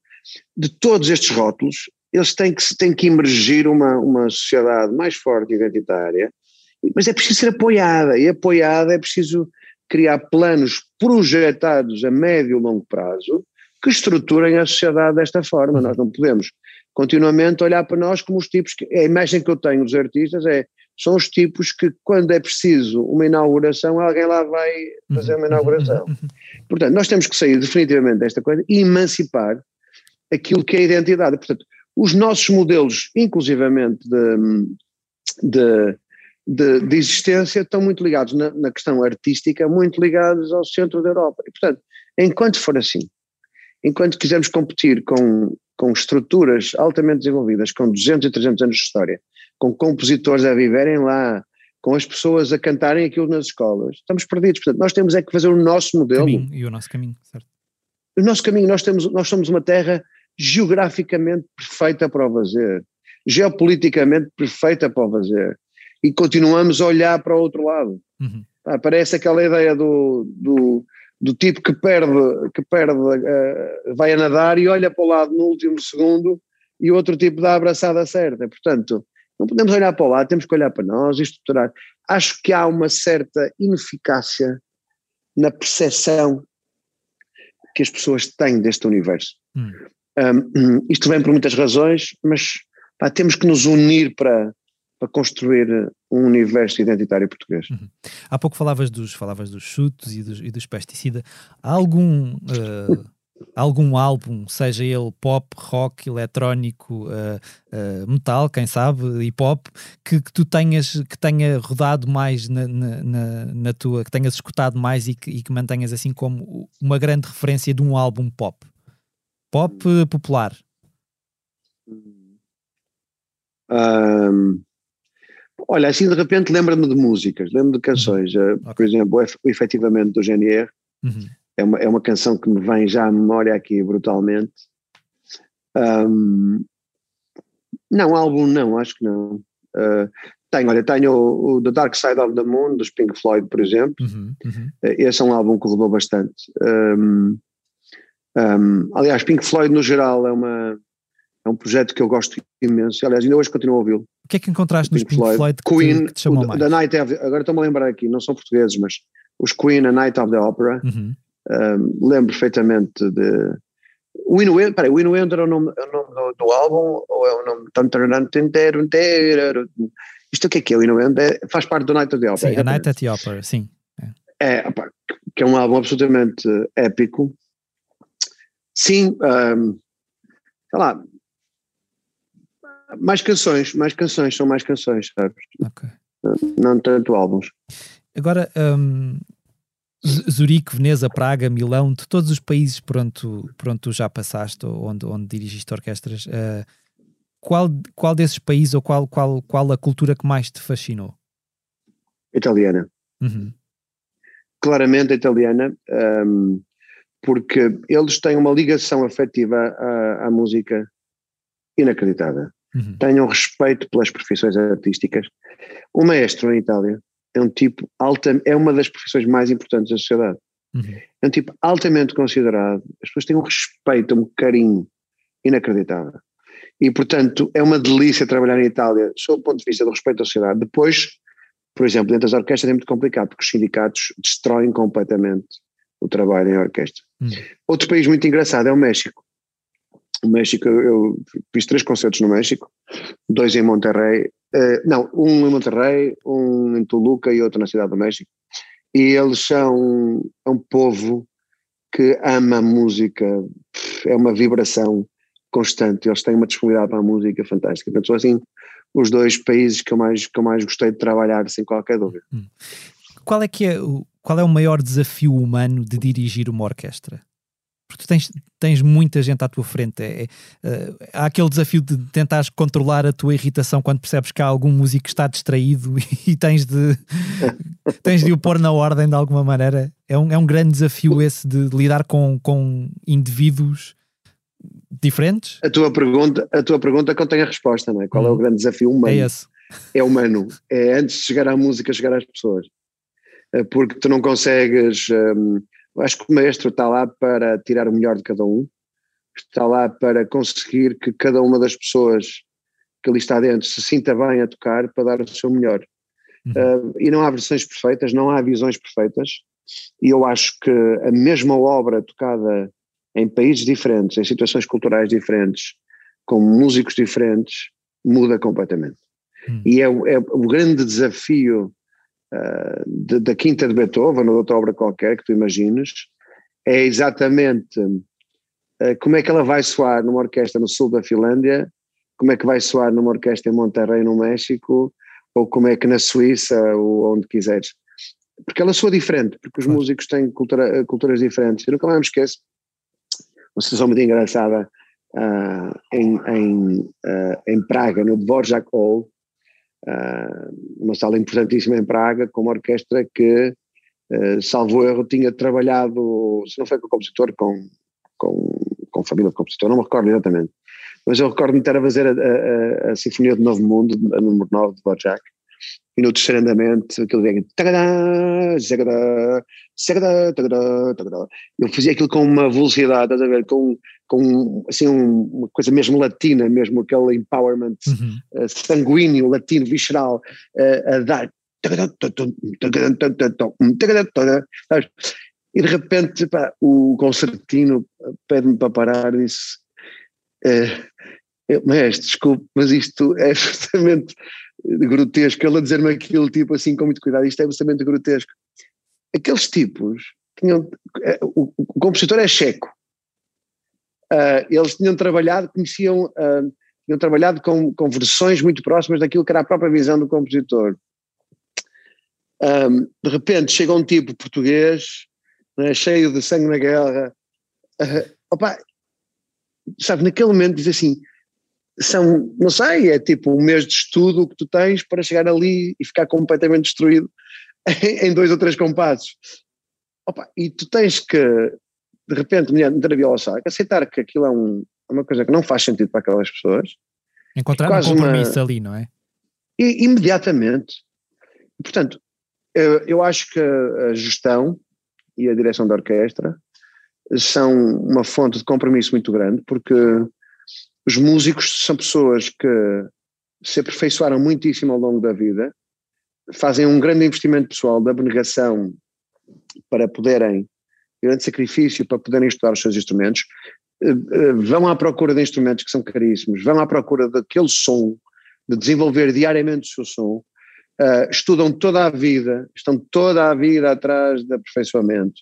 de todos estes rótulos, eles têm que, têm que emergir uma, uma sociedade mais forte e identitária, mas é preciso ser apoiada, e apoiada é preciso criar planos projetados a médio e longo prazo que estruturem a sociedade desta forma. Nós não podemos continuamente olhar para nós como os tipos que. A imagem que eu tenho dos artistas é. São os tipos que, quando é preciso uma inauguração, alguém lá vai fazer uma inauguração. Portanto, nós temos que sair definitivamente desta coisa e emancipar aquilo que é a identidade. Portanto, os nossos modelos, inclusivamente de, de, de, de existência, estão muito ligados na, na, questão artística, muito ligados ao centro da Europa. E, portanto, enquanto for assim, enquanto quisermos competir com, com estruturas altamente desenvolvidas, com 200 e 300 anos de história, com compositores a viverem lá, com as pessoas a cantarem aquilo nas escolas, estamos perdidos. Portanto, nós temos é que fazer o nosso modelo. Caminho, e o nosso caminho, certo. O nosso caminho, nós, temos, nós somos uma terra geograficamente perfeita para o fazer, geopoliticamente perfeita para o fazer, e continuamos a olhar para o outro lado. Uhum. Ah, parece aquela ideia do, do, do, tipo que perde, que perde uh, vai a nadar e olha para o lado no último segundo e o outro tipo dá a abraçada certa. Portanto, não podemos olhar para o lado, temos que olhar para nós e estruturar. Acho que há uma certa ineficácia na percepção que as pessoas têm deste universo. Hum. Um, isto vem por muitas razões, mas pá, temos que nos unir para, para construir um universo identitário português. Uhum. Há pouco falavas dos, falavas dos chutos e dos, e dos pesticidas. Há algum uh, algum álbum, seja ele pop, rock, eletrónico, uh, uh, metal, quem sabe, hip hop, que, que, tu tenhas, que tenha rodado mais na, na, na tua, que tenhas escutado mais e que, e que, mantenhas assim como uma grande referência de um álbum pop? Pop popular. Um, olha, assim de repente lembra-me de músicas, lembro de canções, uhum. okay. por exemplo, o efetivamente do GNR. Uhum é uma, é uma canção que me vem já à memória aqui brutalmente. Um, não, álbum não, acho que não. Uh, tenho, olha, tenho o, o, The Dark Side of the Moon, dos Pink Floyd, por exemplo. Uhum, uhum. Uh, esse é um álbum que rodou bastante. Um, um, aliás, Pink Floyd no geral é, uma, é um projeto que eu gosto imenso. Aliás, ainda hoje continuo a ouvi-lo. O que é que encontraste Pink nos Pink Floyd, Floyd que, Queen, te, que te chamou o, mais? The Night of, agora estou-me a lembrar aqui, não são portugueses, mas os Queen, A Night of the Opera. Uhum. Um, lembro perfeitamente de. Win Win, peraí, Win Win era o nome, é o nome do, do, álbum ou é o nome. Isto o que é que é? Win Win? É, faz parte do Night of the Opera. Sim, a Night at the Opera, sim. É, é que é um álbum absolutamente épico. Sim, um, sei lá, mais canções, mais canções, são mais canções, sabes? Okay. Não tanto álbuns. Agora, um, Zurique, Veneza, Praga, Milão, de todos os países por onde tu, por onde tu já passaste, onde, onde dirigiste orquestras, uh, qual, qual desses países ou qual, qual, qual a cultura que mais te fascinou? Italiana. Uhum. Claramente a italiana, um, porque eles têm uma ligação afetiva à, à música inacreditável. Uhum. Um respeito pelas profissões artísticas. O maestro em Itália é um tipo alta, é uma das profissões mais importantes da sociedade. Uhum. É um tipo altamente considerado, as pessoas têm um respeito, um carinho inacreditável. E, portanto, é uma delícia trabalhar em Itália, sob o ponto de vista do respeito à sociedade. Depois, por exemplo, dentro das orquestras é muito complicado, porque os sindicatos destroem completamente o trabalho em orquestra. Uhum. Outro país muito engraçado é o México. O México, eu fiz três concertos no México, dois em Monterrey, uh, não, um em Monterrey, um em Toluca e outro na Cidade do México. E eles são é um povo que ama a música, é uma vibração constante, eles têm uma disponibilidade para a música fantástica. Portanto, são assim os dois países que eu mais, que eu mais gostei de trabalhar, sem qualquer dúvida. Hum. Qual é que é o, qual é o maior desafio humano de dirigir uma orquestra? porque tu tens, tens muita gente à tua frente. É, é, uh, há aquele desafio de tentares controlar a tua irritação quando percebes que há algum músico que está distraído e tens de, tens de o pôr na ordem de alguma maneira. É um, é um grande desafio esse de, lidar com, com indivíduos diferentes. A tua pergunta, a tua pergunta contém a resposta, não é? Qual hum. é o hum. grande desafio humano? É esse. É humano. É antes de chegar à música, chegar às pessoas. É porque tu não consegues. Um, Acho que o maestro está lá para tirar o melhor de cada um, está lá para conseguir que cada uma das pessoas que ali está dentro se sinta bem a tocar para dar o seu melhor. Uhum. Uh, e não há versões perfeitas, não há visões perfeitas, e eu acho que a mesma obra tocada em países diferentes, em situações culturais diferentes, com músicos diferentes, muda completamente. Uhum. E é, é o grande desafio de, da Quinta de Beethoven ou de outra obra qualquer que tu imagines, é exatamente uh, como é que ela vai soar numa orquestra no sul da Finlândia, como é que vai soar numa orquestra em Monterrey, no México, ou como é que na Suíça, ou onde quiseres. Porque ela soa diferente, porque os músicos têm cultura, culturas diferentes. Eu nunca mais me esqueço, uma situação muito engraçada uh, em, em, uh, em Praga, no Dvorak Hall, uma sala importantíssima em Praga, com uma orquestra que, uh, salvo erro, tinha trabalhado, se não foi com o compositor, com, com, com família de compositor, não me recordo exatamente, mas eu recordo-me estar a fazer a, a, a, Sinfonia do Novo Mundo, a número 9 de Bojack, e no terceiro andamento aquilo vem eu fazia aquilo com uma velocidade, estás a ver, com, com assim um, uma coisa mesmo latina, mesmo aquele empowerment uhum. uh, sanguíneo, latino, visceral, uh, a dar e de repente pá, o concertino pede-me para parar e disse uh, mestre, desculpe, mas isto é absolutamente grotesco, ele a dizer-me aquilo tipo assim com muito cuidado, isto é absolutamente grotesco. Aqueles tipos tinham, eh, o, o compositor é checo, uh, eles tinham trabalhado, conheciam, uh, tinham trabalhado com, com versões muito próximas daquilo que era a própria visão do compositor. Um, de repente chega um tipo português, né, cheio de sangue na guerra, uh, opa, sabe, naquele momento diz assim, são, não sei, é tipo um mês de estudo que tu tens para chegar ali e ficar completamente destruído em, dois ou três compassos. Opa, e tu tens que, de repente, meter a viola saco, aceitar que aquilo é um, é uma coisa que não faz sentido para aquelas pessoas. Encontrar um compromisso uma, ali, não é? E, imediatamente. Portanto, eu, eu acho que a gestão e a direção da orquestra são uma fonte de compromisso muito grande, porque os músicos são pessoas que se aperfeiçoaram muitíssimo ao longo da vida, fazem um grande investimento pessoal de abnegação para poderem, grande sacrifício para poderem estudar os seus instrumentos, eh, eh, vão à procura de instrumentos que são caríssimos, vão à procura daquele som, de desenvolver diariamente o seu som, uh, estudam toda a vida, estão toda a vida atrás de aperfeiçoamento.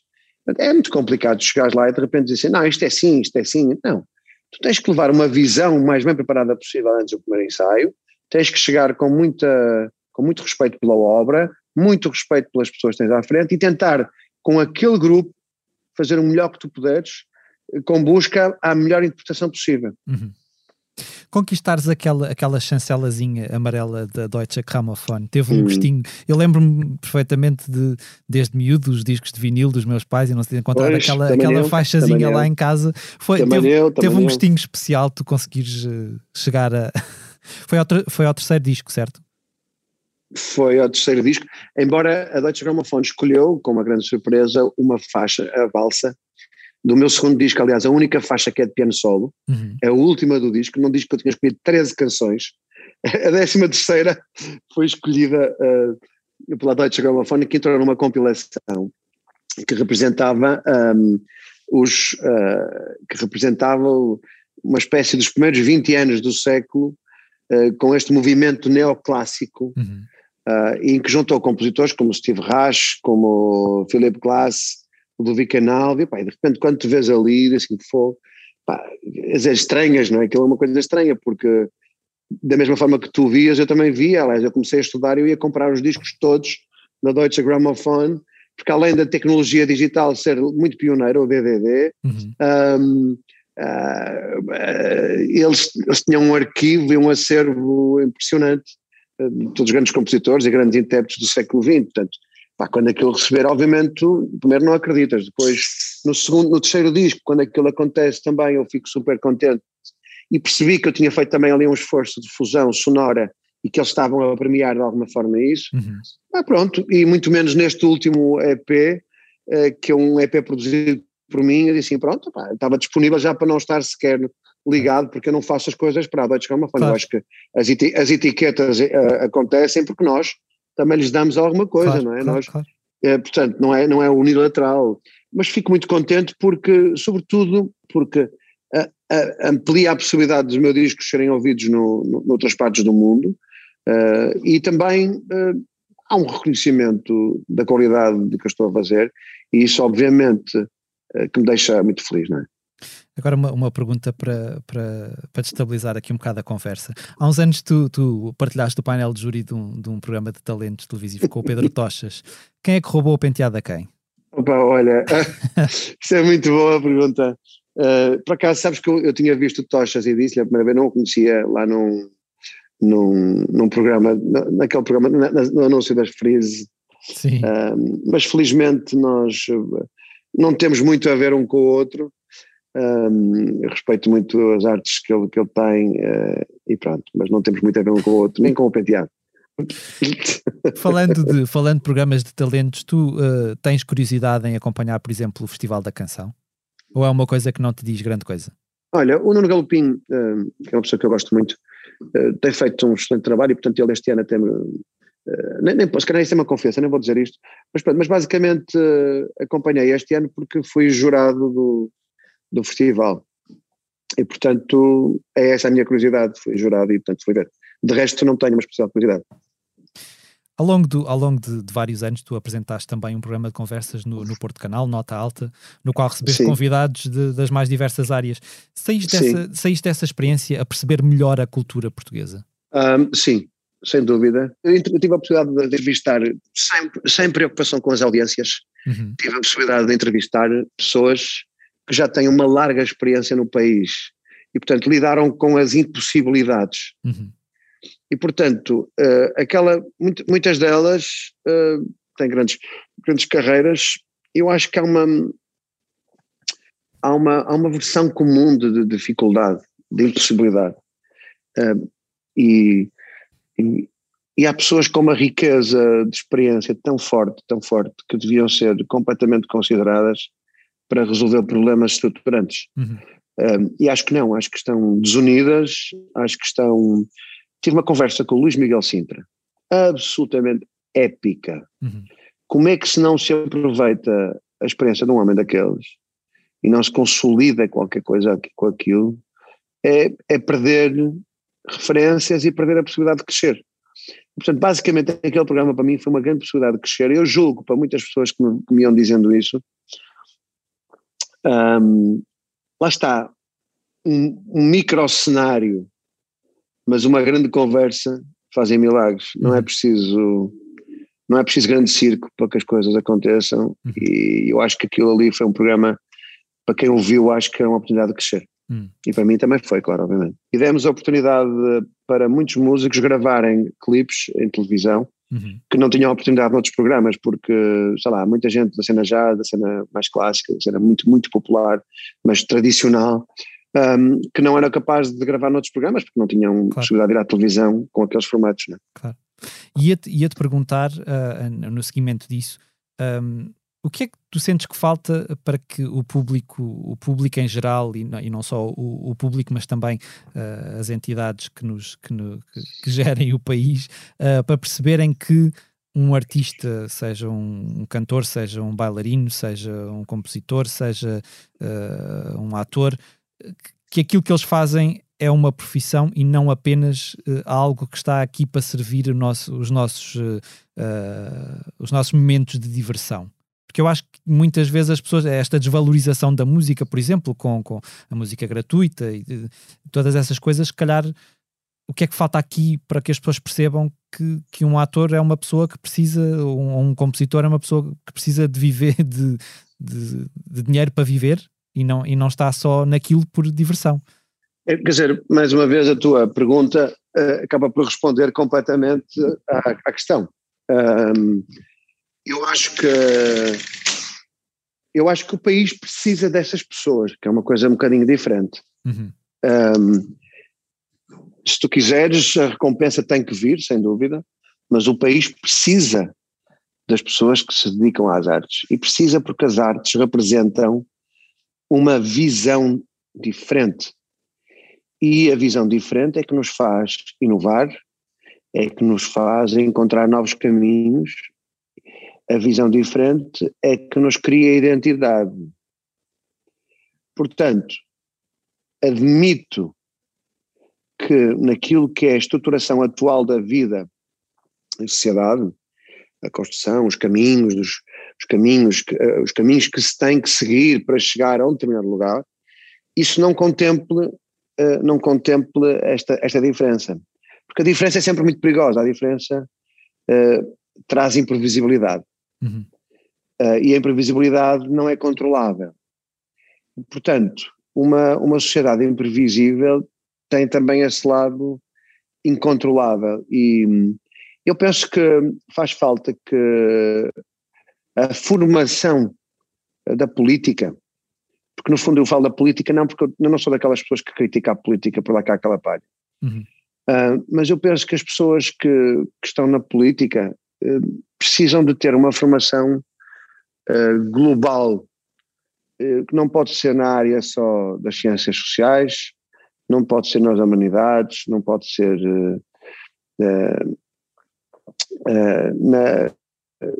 É muito complicado chegar lá e de repente dizer assim, não, isto é assim, isto é assim. Não, tu tens que levar uma visão o mais bem preparada possível antes do primeiro ensaio, tens que chegar com, muita, com muito respeito pela obra, muito respeito pelas pessoas que tens à frente e tentar, com aquele grupo, fazer o melhor que tu puderes, com busca à melhor interpretação possível. Uhum conquistares aquela, aquela chancelazinha amarela da Deutsche Grammophon, teve um uhum. gostinho. Eu lembro-me perfeitamente de, desde miúdo, os discos de vinil dos meus pais e não se encontrar pois, aquela, aquela eu, faixazinha lá eu. em casa. Foi, teve, eu, teve um gostinho especial tu conseguires uh, chegar a. foi, ao, foi ao terceiro disco, certo? Foi ao terceiro disco, embora a Deutsche Grammophon escolheu, com uma grande surpresa, uma faixa, a valsa, do meu segundo disco, aliás, a única faixa que é de piano solo, uhum. é a última do disco, num disco que eu tinha escolhido 13 canções, a décima terceira foi escolhida uh, pela Deutsche Grammophon, que entrou numa compilação que representava um, os, uh, que representava uma espécie dos primeiros 20 anos do século, uh, com este movimento neoclássico, uhum. em que juntou compositores como Steve Reich, como Philip Glass, do Vicanal, e, pá, e de repente quando te vês ali, assim, fogo, pá, as estranhas, não é? Aquilo é uma coisa estranha, porque da mesma forma que tu vias, eu também via, aliás, eu comecei a estudar e eu ia comprar os discos todos na Deutsche Grammophon, porque além da tecnologia digital ser muito pioneira, o DVD, uhum. um, uh, uh, eles, eles, tinham um arquivo e um acervo impressionante, uh, todos os grandes compositores e grandes intérpretes do século XX, portanto, Pá, quando aquilo receber, obviamente, primeiro não acreditas, depois no segundo, no terceiro disco, quando aquilo acontece também, eu fico super contente e percebi que eu tinha feito também ali um esforço de fusão sonora e que eles estavam a premiar de alguma forma isso. Uhum. Ah, pronto, e muito menos neste último EP, eh, que é um EP produzido por mim, eu disse assim, pronto, pá, estava disponível já para não estar sequer ligado, porque eu não faço as coisas para a Deutsche Grammophon, claro. eu acho que as, eti as etiquetas uh, acontecem porque nós também lhes damos alguma coisa, claro, não é? Claro, Nós, claro. É, portanto, não é, não é unilateral. Mas fico muito contente porque, sobretudo, porque a, a, amplia a possibilidade dos meus discos serem ouvidos no, no, noutras partes do mundo uh, e também uh, há um reconhecimento da qualidade do que eu estou a fazer e isso, obviamente, uh, que me deixa muito feliz, não é? Agora uma, uma pergunta para, para, para destabilizar aqui um bocado a conversa. Há uns anos tu, tu partilhaste o painel de júri de um, de um programa de talentos televisivo com o Pedro Tochas. Quem é que roubou o penteado a quem? Opa, olha, isso é muito boa a pergunta. Uh, por acaso, sabes que eu, eu tinha visto Tochas e disse-lhe a primeira vez, não o conhecia lá num, num, num programa, naquele programa, no anúncio das Freeze. Sim. Um, mas felizmente nós não temos muito a ver um com o outro. Um, respeito muito as artes que ele, que ele tem uh, e pronto, mas não temos muito a ver um com o outro, nem com o penteado. falando, de, falando de programas de talentos, tu uh, tens curiosidade em acompanhar, por exemplo, o Festival da Canção? Ou é uma coisa que não te diz grande coisa? Olha, o Nuno Galopim, uh, que é uma pessoa que eu gosto muito, uh, tem feito um excelente trabalho e, portanto, ele este ano até me. Uh, nem, nem, se calhar isso é uma confiança, nem vou dizer isto, mas, mas basicamente acompanhei este ano porque fui jurado do, do festival. E, portanto, é essa a minha curiosidade, fui jurado e, portanto, fui ver. De resto, não tenho uma especial curiosidade. Ao longo, do, ao longo de, de, vários anos, tu apresentaste também um programa de conversas no, no Porto Canal, Nota Alta, no qual recebeste Sim. convidados de, das mais diversas áreas. Saíste dessa, saíste dessa experiência a perceber melhor a cultura portuguesa? Um, sim, sem dúvida. Eu tive a possibilidade de entrevistar, sem, sem preocupação com as audiências, uhum. tive a possibilidade de entrevistar pessoas que já têm uma larga experiência no país e, portanto, lidaram com as impossibilidades. Uhum. E, portanto, uh, aquela, muitas delas uh, têm grandes, grandes carreiras. Eu acho que há uma, há uma, há uma versão comum de, de dificuldade, de impossibilidade. Uh, e, e, e, há pessoas com uma riqueza de experiência tão forte, tão forte, que deviam ser completamente consideradas para resolver problemas estruturantes. Uhum. e acho que não, acho que estão desunidas, acho que estão tive uma conversa com o Luís Miguel Sintra, absolutamente épica. Uhum. Como é que se não se aproveita a experiência de um homem daqueles e não se consolida qualquer coisa com aquilo, é, é perder referências e perder a possibilidade de crescer. Portanto, basicamente, aquele programa para mim foi uma grande possibilidade de crescer. Eu julgo para muitas pessoas que me, que me iam dizendo isso, um, lá está, um, um micro cenário mas uma grande conversa fazem milagres. Não é uhum. preciso não é preciso grande circo para que as coisas aconteçam uhum. e eu acho que aquilo ali foi um programa para quem ouviu acho que era uma oportunidade de crescer uhum. e para mim também foi, claro, obviamente e demos a oportunidade para muitos músicos gravarem clipes em televisão uhum. que não tinham oportunidade noutros programas porque, sei lá, muita gente da cena já, da cena mais clássica, da cena muito, muito popular mas tradicional um, que não era capaz de gravar noutros programas, porque não tinham claro. possibilidade de ir à televisão com aqueles formatos. Né? Claro. Ia-te ia -te perguntar, uh, no seguimento disso, um, o que é que tu sentes que falta para que o público, o público em geral, e não, e não só o, o, público, mas também uh, as entidades que, nos, que, no, que, que gerem o país, uh, para perceberem que um artista, seja um, cantor, seja um bailarino, seja um compositor, seja uh, um ator, que aquilo que eles fazem é uma profissão e não apenas uh, algo que está aqui para servir nosso, os, nossos, uh, os nossos momentos de diversão. Porque eu acho que muitas vezes as pessoas, esta desvalorização da música, por exemplo, com, com a música gratuita e todas essas coisas, se calhar o que é que falta aqui para que as pessoas percebam que, que um ator é uma pessoa que precisa, ou um, um compositor é uma pessoa que precisa de viver de, de, de dinheiro para viver e não, e não está só naquilo por diversão. É, quer dizer, mais uma vez a tua pergunta uh, acaba por responder completamente à, à questão. Um, eu acho que eu acho que o país precisa dessas pessoas, que é uma coisa um bocadinho diferente. Uhum. Um, se tu quiseres, a recompensa tem que vir, sem dúvida, mas o país precisa das pessoas que se dedicam às artes e precisa porque as artes representam uma visão diferente. E a visão diferente é que nos faz inovar, é que nos faz encontrar novos caminhos. A visão diferente é que nos cria identidade. Portanto, admito que naquilo que é a estruturação atual da vida em sociedade, a construção, os caminhos dos, os caminhos, eh, os caminhos que se tem que seguir para chegar a um determinado lugar, isso não contemple, eh, não contemple esta, esta diferença. Porque a diferença é sempre muito perigosa, a diferença uh, traz imprevisibilidade. Uhum. Uh, e a imprevisibilidade não é controlável. Portanto, uma, uma sociedade imprevisível tem também esse lado incontrolável e eu penso que faz falta que a formação da política, porque no fundo eu falo da política não porque eu não sou daquelas pessoas que criticam a política por lá cá aquela palha, uhum. uh, mas eu penso que as pessoas que, que estão na política precisam de ter uma formação uh, global, que não pode ser na área só das ciências sociais, não pode ser nas humanidades, não pode ser na,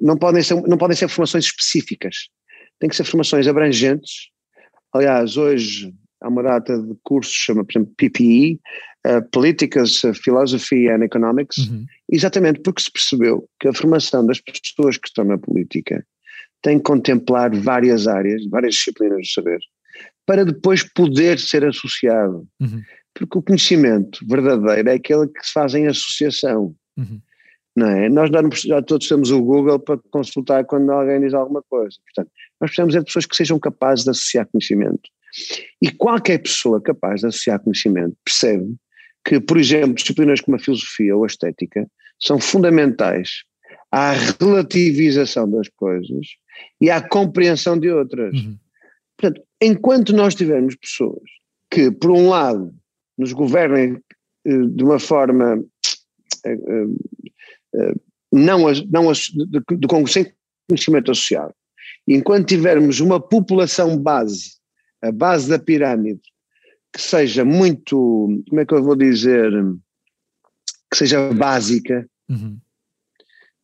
não podem ser, não podem ser formações específicas, têm que ser formações abrangentes. Aliás, hoje há uma data de cursos, chama, por exemplo, PPE, uh, Politics, Philosophy and Economics, uhum. exatamente porque se percebeu que a formação das pessoas que estão na política tem que contemplar várias áreas, várias disciplinas do saber, para depois poder ser associado. Uhum. Porque o conhecimento verdadeiro é aquele que se faz em associação. Uhum não é? Nós já todos temos o Google para consultar quando alguém diz alguma coisa. Portanto, nós precisamos de pessoas que sejam capazes de associar conhecimento. E qualquer pessoa capaz de associar conhecimento percebe que, por exemplo, disciplinas como a filosofia ou a estética são fundamentais à relativização das coisas e à compreensão de outras. Uhum. Portanto, enquanto nós tivermos pessoas que, por um lado, nos governem eh, de uma forma eh, eh, não, não de, de, sem conhecimento associado. Enquanto tivermos uma população base, a base da pirâmide, que seja muito, como é que eu vou dizer, que seja básica, uhum.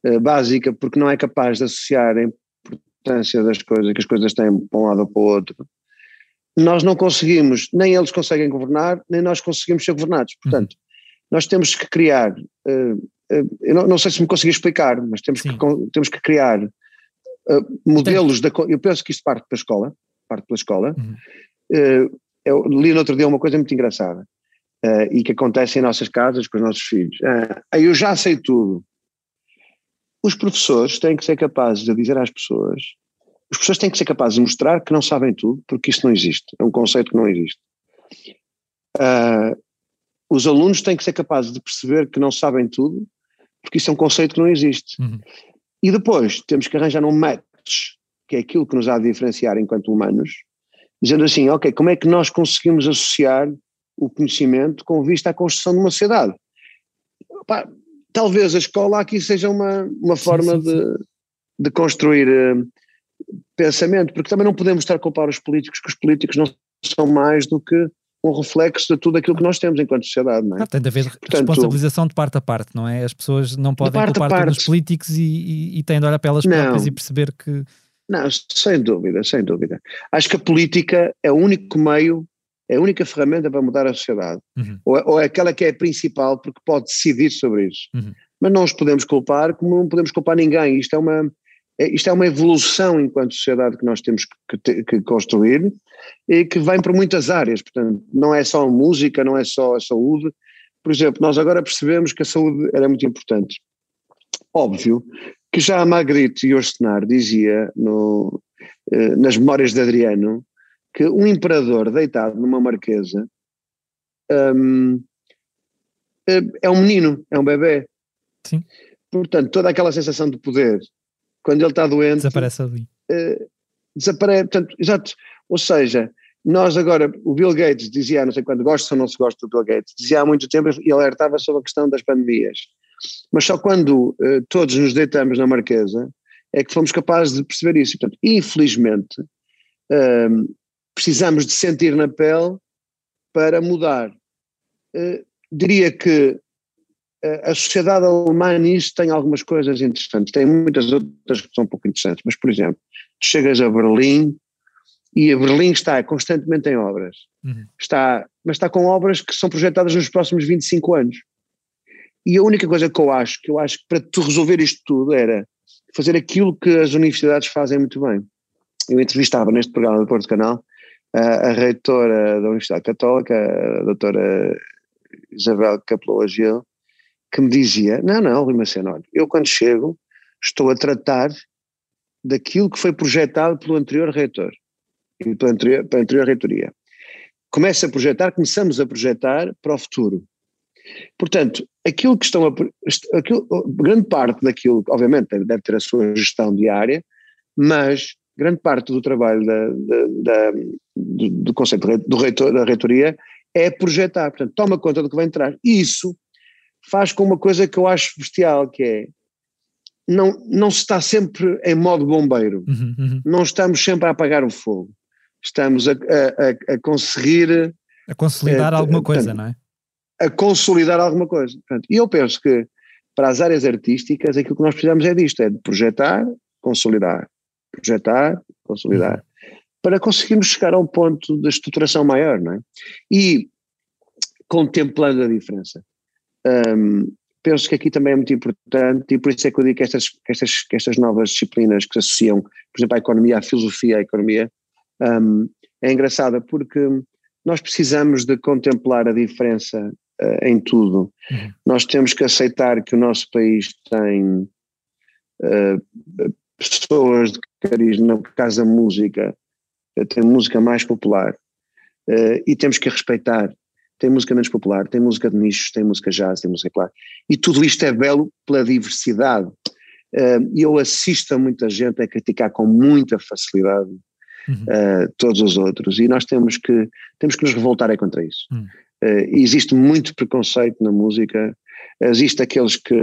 uh, básica porque não é capaz de associar a importância das coisas, que as coisas têm para um lado ou para o outro, nós não conseguimos, nem eles conseguem governar, nem nós conseguimos ser governados. Portanto, uhum. nós temos que criar uh, eu não, sei se me consegui explicar, mas temos, que, temos que criar modelos da. Eu penso que isto parte pela escola, parte pela escola. Uhum. Uh, eu li no outro dia uma coisa muito engraçada uh, e que acontece em nossas casas com os nossos filhos. eu já sei tudo. Os professores têm que ser capazes de dizer às pessoas, os professores têm que ser capazes de mostrar que não sabem tudo, porque isso não existe, é um conceito que não existe. Uh, os alunos têm que ser capazes de perceber que não sabem tudo porque isso é um conceito que não existe. Uhum. E depois temos que arranjar um match, que é aquilo que nos há de diferenciar enquanto humanos, dizendo assim, ok, como é que nós conseguimos associar o conhecimento com vista à construção de uma sociedade? Pá, talvez a escola aqui seja uma, uma forma sim, sim, sim. De, de construir uh, pensamento, porque também não podemos estar a culpar os políticos, que os políticos não são mais do que um reflexo de tudo aquilo que nós temos enquanto sociedade, não é? Ah, tem de haver Portanto, responsabilização de parte a parte, não é? As pessoas não podem culpar todos os políticos e, e, e, têm de olhar para elas não, próprias e perceber que... Não, sem dúvida, sem dúvida. Acho que a política é o único meio, é a única ferramenta para mudar a sociedade. Uhum. Ou, é, ou, é aquela que é principal porque pode decidir sobre isso. Uhum. Mas não os podemos culpar como não podemos culpar ninguém. Isto é uma é, isto é uma evolução enquanto sociedade que nós temos que, que, construir e que vem por muitas áreas, portanto, não é só a música, não é só a saúde. Por exemplo, nós agora percebemos que a saúde era muito importante. Óbvio que já a Magritte Yourcenar dizia no, eh, nas memórias de Adriano que um imperador deitado numa marquesa um, eh, é um menino, é um bebê. Sim. Portanto, toda aquela sensação de poder quando ele está doente. Desaparece ali. Uh, desaparece, portanto, exato. Ou seja, nós agora, o Bill Gates dizia, não sei quando, gosta ou não se gosta do Bill Gates, dizia há muito tempo e alertava sobre a questão das pandemias. Mas só quando uh, todos nos deitamos na Marquesa é que fomos capazes de perceber isso. Portanto, infelizmente, uh, precisamos de sentir na pele para mudar. Uh, diria que a sociedade alemã nisso tem algumas coisas interessantes, tem muitas outras que são um pouco interessantes, mas por exemplo, tu chegas a Berlim e a Berlim está constantemente em obras, uhum. está, mas está com obras que são projetadas nos próximos 25 anos. E a única coisa que eu acho, que eu acho que para tu resolver isto tudo era fazer aquilo que as universidades fazem muito bem. Eu entrevistava neste programa do Porto Canal a, a reitora da Universidade Católica, a doutora Isabel Capelou Gil, que me dizia: Não, não, Rui Maceno, olha, eu quando chego estou a tratar daquilo que foi projetado pelo anterior reitor e pela anterior, pela anterior reitoria. Começa a projetar, começamos a projetar para o futuro. Portanto, aquilo que estão a. Aquilo, grande parte daquilo, obviamente, deve ter a sua gestão diária, mas grande parte do trabalho da, da, da, do, do conceito do reitor, da reitoria é projetar, portanto, toma conta do que vai entrar. E isso faz com uma coisa que eu acho bestial, que é não, não se está sempre em modo bombeiro, uhum, uhum. não estamos sempre a apagar o fogo, estamos a, a, a conseguir… A consolidar é, alguma coisa, não é? A consolidar alguma coisa. Portanto, e eu penso que para as áreas artísticas aquilo que nós precisamos é disto, é de projetar, consolidar, projetar, consolidar, uhum. para conseguirmos chegar a um ponto de estruturação maior, não é? E contemplando a diferença. Um, penso que aqui também é muito importante e por isso é que eu digo que estas, que estas, que estas novas disciplinas que se associam, por exemplo, à economia, à filosofia, à economia, um, é engraçada porque nós precisamos de contemplar a diferença uh, em tudo. Uhum. Nós temos que aceitar que o nosso país tem uh, pessoas de carisma, no caso da música, uh, tem música mais popular e temos que respeitar tem música menos popular, tem música de nichos, tem música jazz, tem música clara. E tudo isto é belo pela diversidade. E eu assisto a muita gente a criticar com muita facilidade uhum. uh, todos os outros e nós temos que, temos que nos revoltar é contra isso. Uhum. Uh, existe muito preconceito na música, existe aqueles que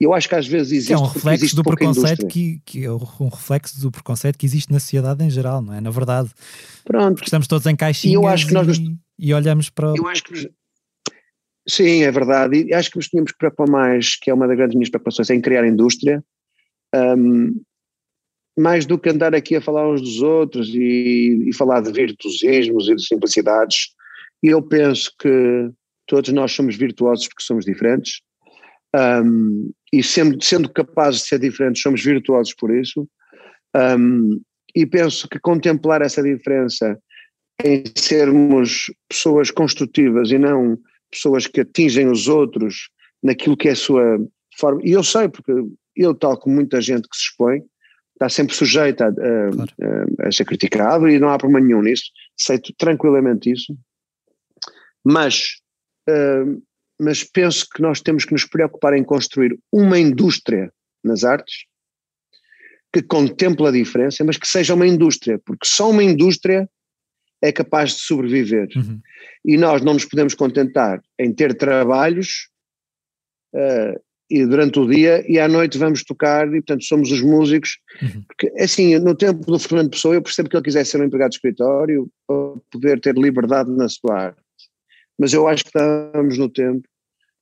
eu acho que às vezes existe, é um reflexo do preconceito que, que, é um reflexo do preconceito que existe na sociedade em geral, não é? Na verdade, Pronto. Porque estamos todos em caixinhas e, eu acho que nós nos, e olhamos para. Eu acho que. Sim, é verdade. E acho que nos tínhamos que preocupar mais, que é uma das grandes minhas preocupações, em criar indústria. Um, mais do que andar aqui a falar uns dos outros e, e falar de virtuosismos e de simplicidades. E eu penso que todos nós somos virtuosos porque somos diferentes. Um, e sendo, sendo capazes de ser diferentes, somos virtuosos por isso. Um, e penso que contemplar essa diferença em sermos pessoas construtivas e não pessoas que atingem os outros naquilo que é a sua forma. E eu sei, porque eu, tal como muita gente que se expõe, está sempre sujeita a, a, a, a ser criticado e não há problema nenhum nisso, aceito tranquilamente isso. Mas, uh, mas penso que nós temos que nos preocupar em construir uma indústria nas artes que contemple a diferença, mas que seja uma indústria, porque só uma indústria é capaz de sobreviver. Uhum. E nós não nos podemos contentar em ter trabalhos uh, e durante o dia e à noite vamos tocar e portanto somos os músicos, uhum. porque assim, no tempo do Fernando Pessoa eu percebo que ele quisesse ser um empregado de escritório para poder ter liberdade na sua arte, mas eu acho que estamos no tempo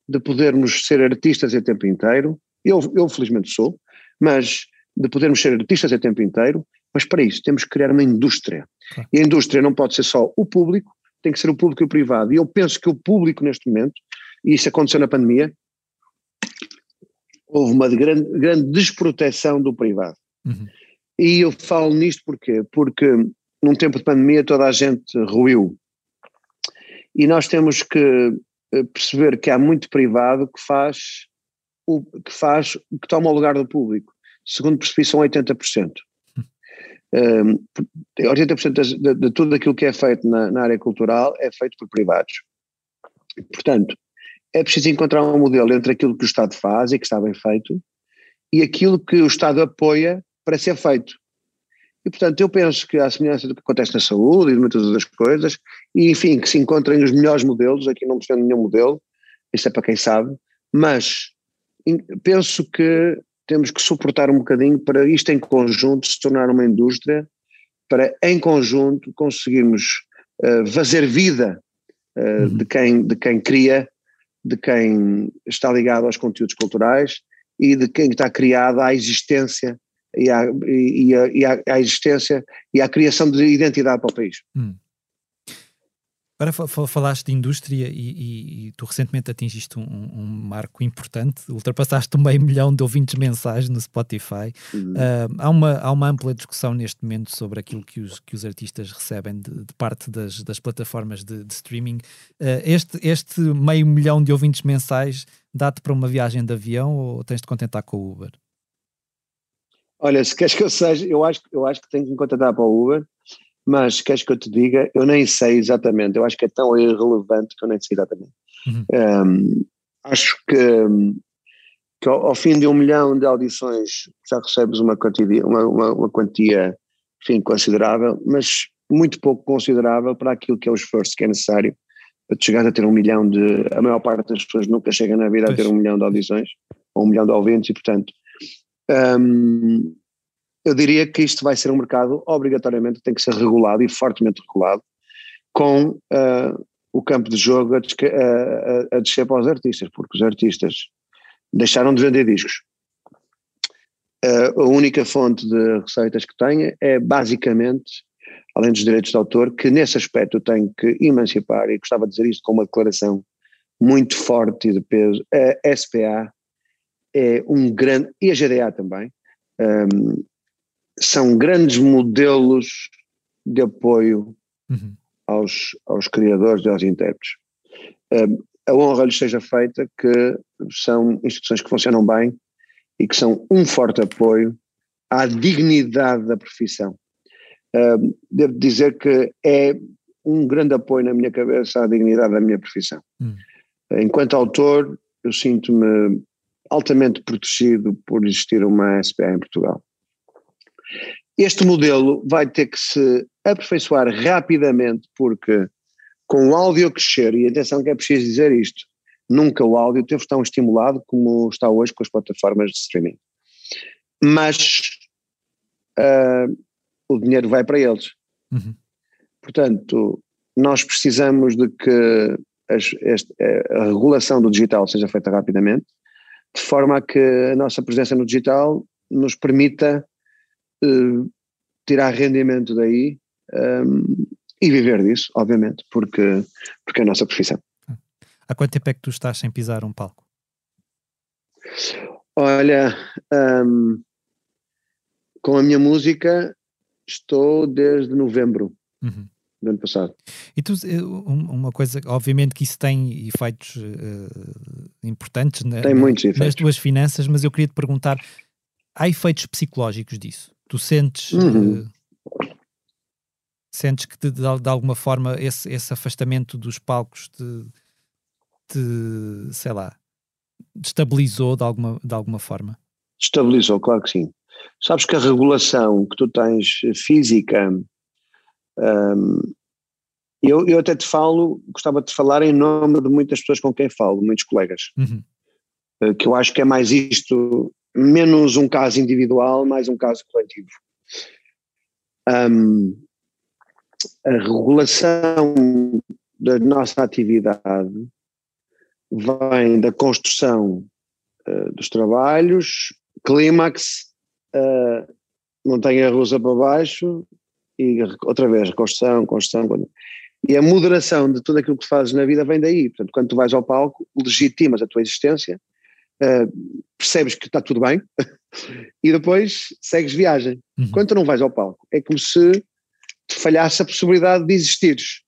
de podermos ser artistas a tempo inteiro, eu, eu felizmente sou, mas de podermos ser artistas a tempo inteiro, mas para isso temos que criar uma indústria. E a indústria não pode ser só o público, tem que ser o público e o privado. E eu penso que o público neste momento, e isso aconteceu na pandemia, houve uma grande, grande desproteção do privado. Uhum. E eu falo nisto porquê? Porque num tempo de pandemia toda a gente ruiu. E nós temos que eh, perceber que há muito privado que faz o que faz que toma o lugar do público segundo percebi, são 80%. Um, 80% de, de, tudo aquilo que é feito na, na, área cultural é feito por privados. Portanto, é preciso encontrar um modelo entre aquilo que o Estado faz e que está bem feito e aquilo que o Estado apoia para ser feito. E, portanto, eu penso que, à semelhança do que acontece na saúde e de muitas outras coisas, e enfim, que se encontrem os melhores modelos, aqui não defendo nenhum modelo, isso é para quem sabe, mas penso que temos que suportar um bocadinho para isto em conjunto se tornar uma indústria, para em conjunto conseguirmos uh, fazer vida uh, uhum. de, quem, de quem cria, de quem está ligado aos conteúdos culturais e de quem está criado à existência e à, e, a, e à, à existência e à criação de identidade para o país. Uhum. Agora falaste de indústria e, e, e tu recentemente atingiste um, um, marco importante, ultrapassaste um meio milhão de ouvintes mensais no Spotify. Uhum. Uh, há, uma, há uma ampla discussão neste momento sobre aquilo que os, que os artistas recebem de, de parte das, das plataformas de, de streaming. Uh, este, este meio milhão de ouvintes mensais dá-te para uma viagem de avião ou tens de contentar com o Uber? Olha, se queres que eu seja, eu acho, eu acho que tenho que me contentar para o Uber mas queres que eu te diga? Eu nem sei exatamente, eu acho que é tão irrelevante que eu nem sei exatamente. Uhum. Um, acho que, que ao, ao, fim de um milhão de audições já recebes uma quantia, uma, uma, uma quantia enfim, considerável, mas muito pouco considerável para aquilo que é o esforço que é necessário para chegar a ter um milhão de. A maior parte das pessoas nunca chega na vida pois. a ter um milhão de audições, ou um milhão de ouvintes, e portanto. Um, eu diria que isto vai ser um mercado obrigatoriamente tem que ser regulado e fortemente regulado, com uh, o campo de jogo a, a, a, descer para os artistas, porque os artistas deixaram de vender discos. Uh, a única fonte de receitas que têm é basicamente além dos direitos de autor, que nesse aspecto eu tenho que emancipar, e gostava de dizer isto com uma declaração muito forte e de peso, a SPA é um grande, e a GDA também, um, são grandes modelos de apoio uhum. aos, aos criadores e aos intérpretes. Um, a honra lhes seja feita que são instituições que funcionam bem e que são um forte apoio à dignidade da profissão devo dizer que é um grande apoio na minha cabeça à dignidade da minha profissão. Hum. Enquanto autor, eu sinto-me altamente protegido por existir uma SPA em Portugal. Este modelo vai ter que se aperfeiçoar rapidamente, porque com o áudio a crescer, e atenção que é preciso dizer isto, nunca o áudio teve tão estimulado como está hoje com as plataformas de streaming. Mas uh, o dinheiro vai para eles. Uhum. Portanto, nós precisamos de que as, este, a regulação do digital seja feita rapidamente, de forma a que a nossa presença no digital nos permita uh, tirar rendimento daí um, ehm, e viver disso, obviamente, porque, porque é a nossa profissão. Há quanto tempo é que tu estás sem pisar um palco? Olha, um, ehm, com a minha música Estou desde novembro uhum. Do ano passado. E tu, eh, uma coisa, obviamente que isso tem efeitos uh, importantes na, tem muitos efeitos. nas tuas finanças, mas eu queria te perguntar: há efeitos psicológicos disso? Tu sentes. Uhum. Uh, sentes que de, de, alguma forma esse, esse afastamento dos palcos te, te, sei lá, destabilizou de alguma, de alguma forma? Estabilizou, claro que sim. Sabes que a regulação que tu tens física, um, eu, eu até te falo, gostava de falar em nome de muitas pessoas com quem falo, muitos colegas, uhum. Eh, que eu acho que é mais isto, menos um caso individual, mais um caso coletivo. Um, a regulação da nossa atividade vem da construção uh, dos trabalhos, clímax, uh, montanha russa para baixo e outra vez construção, construção. E a moderação de tudo aquilo que fazes na vida vem daí. Portanto, quando tu vais ao palco, legitimas a tua existência, uh, percebes que está tudo bem e depois segues viagem. Uhum. Quando tu não vais ao palco, é como se te falhasse a possibilidade de existires.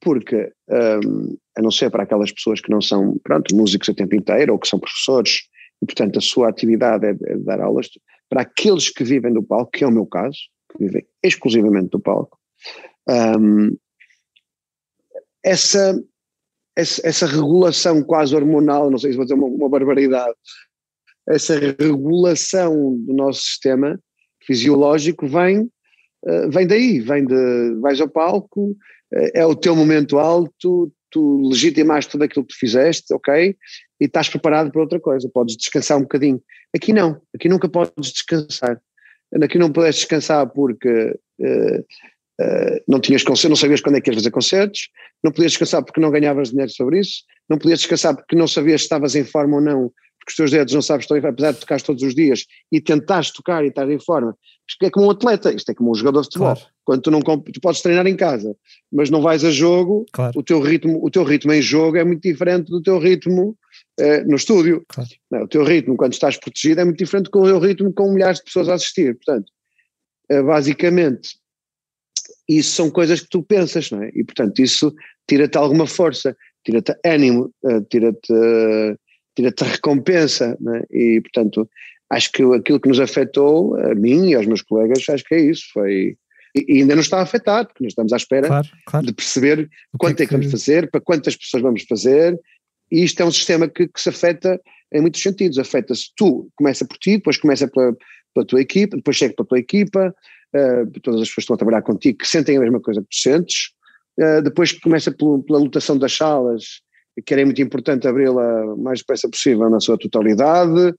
Porque, um, a não ser para aquelas pessoas que não são, pronto, músicos a tempo inteiro ou que são professores, e portanto a sua atividade é, é dar aulas, para aqueles que vivem do palco, que é o meu caso, que vivem exclusivamente do palco, um, essa, essa, essa, regulação quase hormonal, não sei se vou dizer uma, uma barbaridade, essa regulação do nosso sistema fisiológico vem, uh, vem daí, vem de, vais ao palco, uh, é o teu momento alto, tu legitimaste tudo aquilo que tu fizeste, ok? E estás preparado para outra coisa, podes descansar um bocadinho. Aqui não, aqui nunca podes descansar. Aqui não podes descansar porque uh, uh, não tinhas concertos, não sabias quando é que ias fazer concertos, não podias descansar porque não ganhavas dinheiro sobre isso, não podias descansar porque não sabias se estavas em forma ou não, porque os teus dedos não sabes estão em apesar de tocar todos os dias e tentares tocar e estar em forma. Isto é como um atleta, isto é como um jogador de futebol. Claro. Quando tu não tu podes treinar em casa, mas não vais a jogo, claro. o teu ritmo, o teu ritmo em jogo é muito diferente do teu ritmo eh, no estúdio. Claro. Não, o teu ritmo, quando estás protegido, é muito diferente do teu ritmo com milhares de pessoas a assistir. Portanto, eh, basicamente, isso são coisas que tu pensas, não é? E, portanto, isso tira-te alguma força, tira-te ânimo, eh, tira-te tira-te recompensa, não é? E, portanto, acho que aquilo que nos afetou, a mim e aos meus colegas, acho que é isso, foi e ainda não está afetado, porque nós estamos à espera claro, claro. de perceber quanto é que, é que vamos fazer, para quantas pessoas vamos fazer, e isto é um sistema que, que se afeta em muitos sentidos. Afeta-se tu, começa por ti, depois começa pela, pela tua equipa, depois chega para a tua equipa, uh, todas as pessoas que estão a trabalhar contigo que sentem a mesma coisa que tu sentes, uh, depois começa pela, pela lotação das salas, que era muito importante abri-la o mais depressa possível na sua totalidade,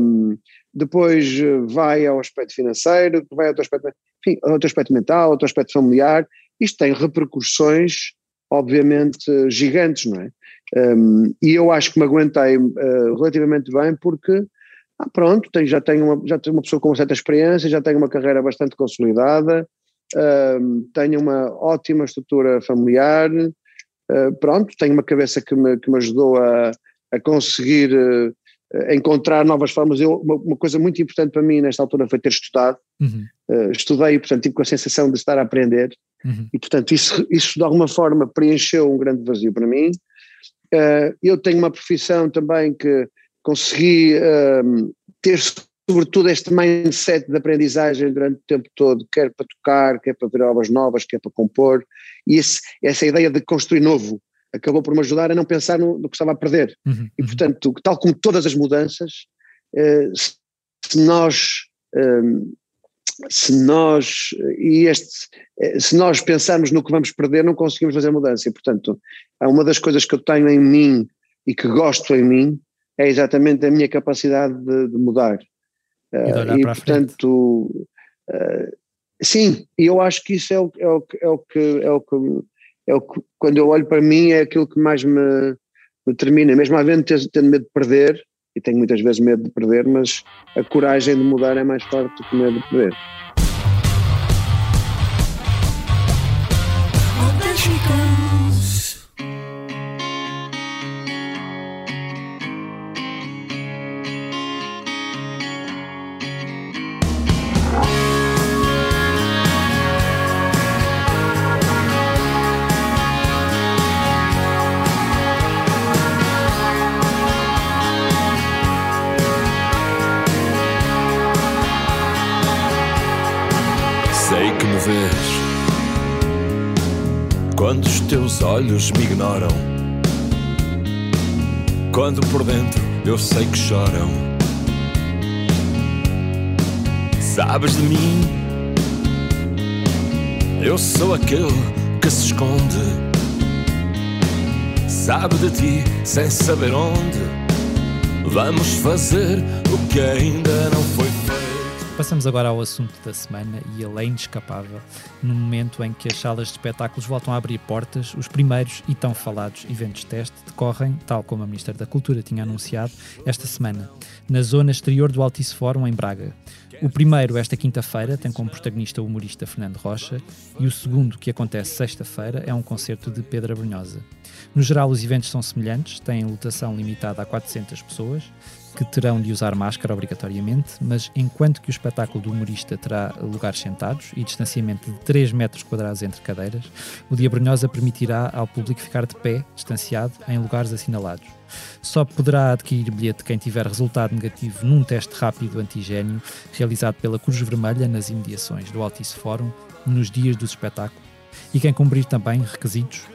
um, depois vai ao aspecto financeiro, vai ao teu aspecto, enfim, ao teu aspecto mental, ao teu aspecto familiar, isto tem repercussões obviamente gigantes, não é? Um, e eu acho que me aguentei uh, relativamente bem porque, ah, pronto, tenho, já, tenho uma, já tenho uma pessoa com uma certa experiência, já tenho uma carreira bastante consolidada, um, tenho uma ótima estrutura familiar, uh, pronto, tenho uma cabeça que me, que me ajudou a, a conseguir uh, encontrar novas formas. Eu, uma, uma, coisa muito importante para mim nesta altura foi ter estudado. Uhum. Uh, estudei e, portanto, tive com a sensação de estar a aprender. Uhum. E, portanto, isso, isso de alguma forma preencheu um grande vazio para mim. Uh, eu tenho uma profissão também que consegui uh, ter sobretudo este mindset de aprendizagem durante o tempo todo, quer para tocar, quer para ver obras novas, quer para compor, e esse, essa ideia de construir novo acabou por me ajudar a não pensar no, no que estava a perder. Uhum, e uhum. portanto, tal como todas as mudanças, uh, se nós se nós e este se nós pensarmos no que vamos perder não conseguimos fazer mudança. E portanto uma das coisas que eu tenho em mim e que gosto em mim é exatamente a minha capacidade de, de mudar. E, uh, e portanto uh, sim e eu acho que isso é o, é o, é o que é o que é o que quando eu olho para mim é aquilo que mais me, me termina. Mesmo havendo tendo medo de perder e tenho muitas vezes medo de perder, mas a coragem de mudar é mais forte do que o medo de perder. Olhos me ignoram. Quando por dentro eu sei que choram. Sabes de mim? Eu sou aquele que se esconde. Sabe de ti sem saber onde. Vamos fazer o que ainda não foi Passamos agora ao assunto da semana e ele é inescapável no momento em que as salas de espetáculos voltam a abrir portas. Os primeiros e tão falados eventos de teste decorrem, tal como a Ministra da Cultura tinha anunciado, esta semana, na zona exterior do Altice Fórum, em Braga. O primeiro, esta quinta-feira, tem como protagonista o humorista Fernando Rocha, e o segundo, que acontece sexta-feira, é um concerto de Pedro Abrunhosa. No geral, os eventos são semelhantes, têm lotação limitada a 400 pessoas, que terão de usar máscara obrigatoriamente, mas enquanto que o espetáculo do humorista terá lugares sentados e distanciamento de 3 metros quadrados entre cadeiras, o Dia Brunhosa permitirá ao público ficar de pé, distanciado, em lugares assinalados. Só poderá adquirir bilhete quem tiver resultado negativo num teste rápido antigênio realizado pela Cruz Vermelha nas imediações do Altice Fórum nos dias do espetáculo e quem cumprir também requisitos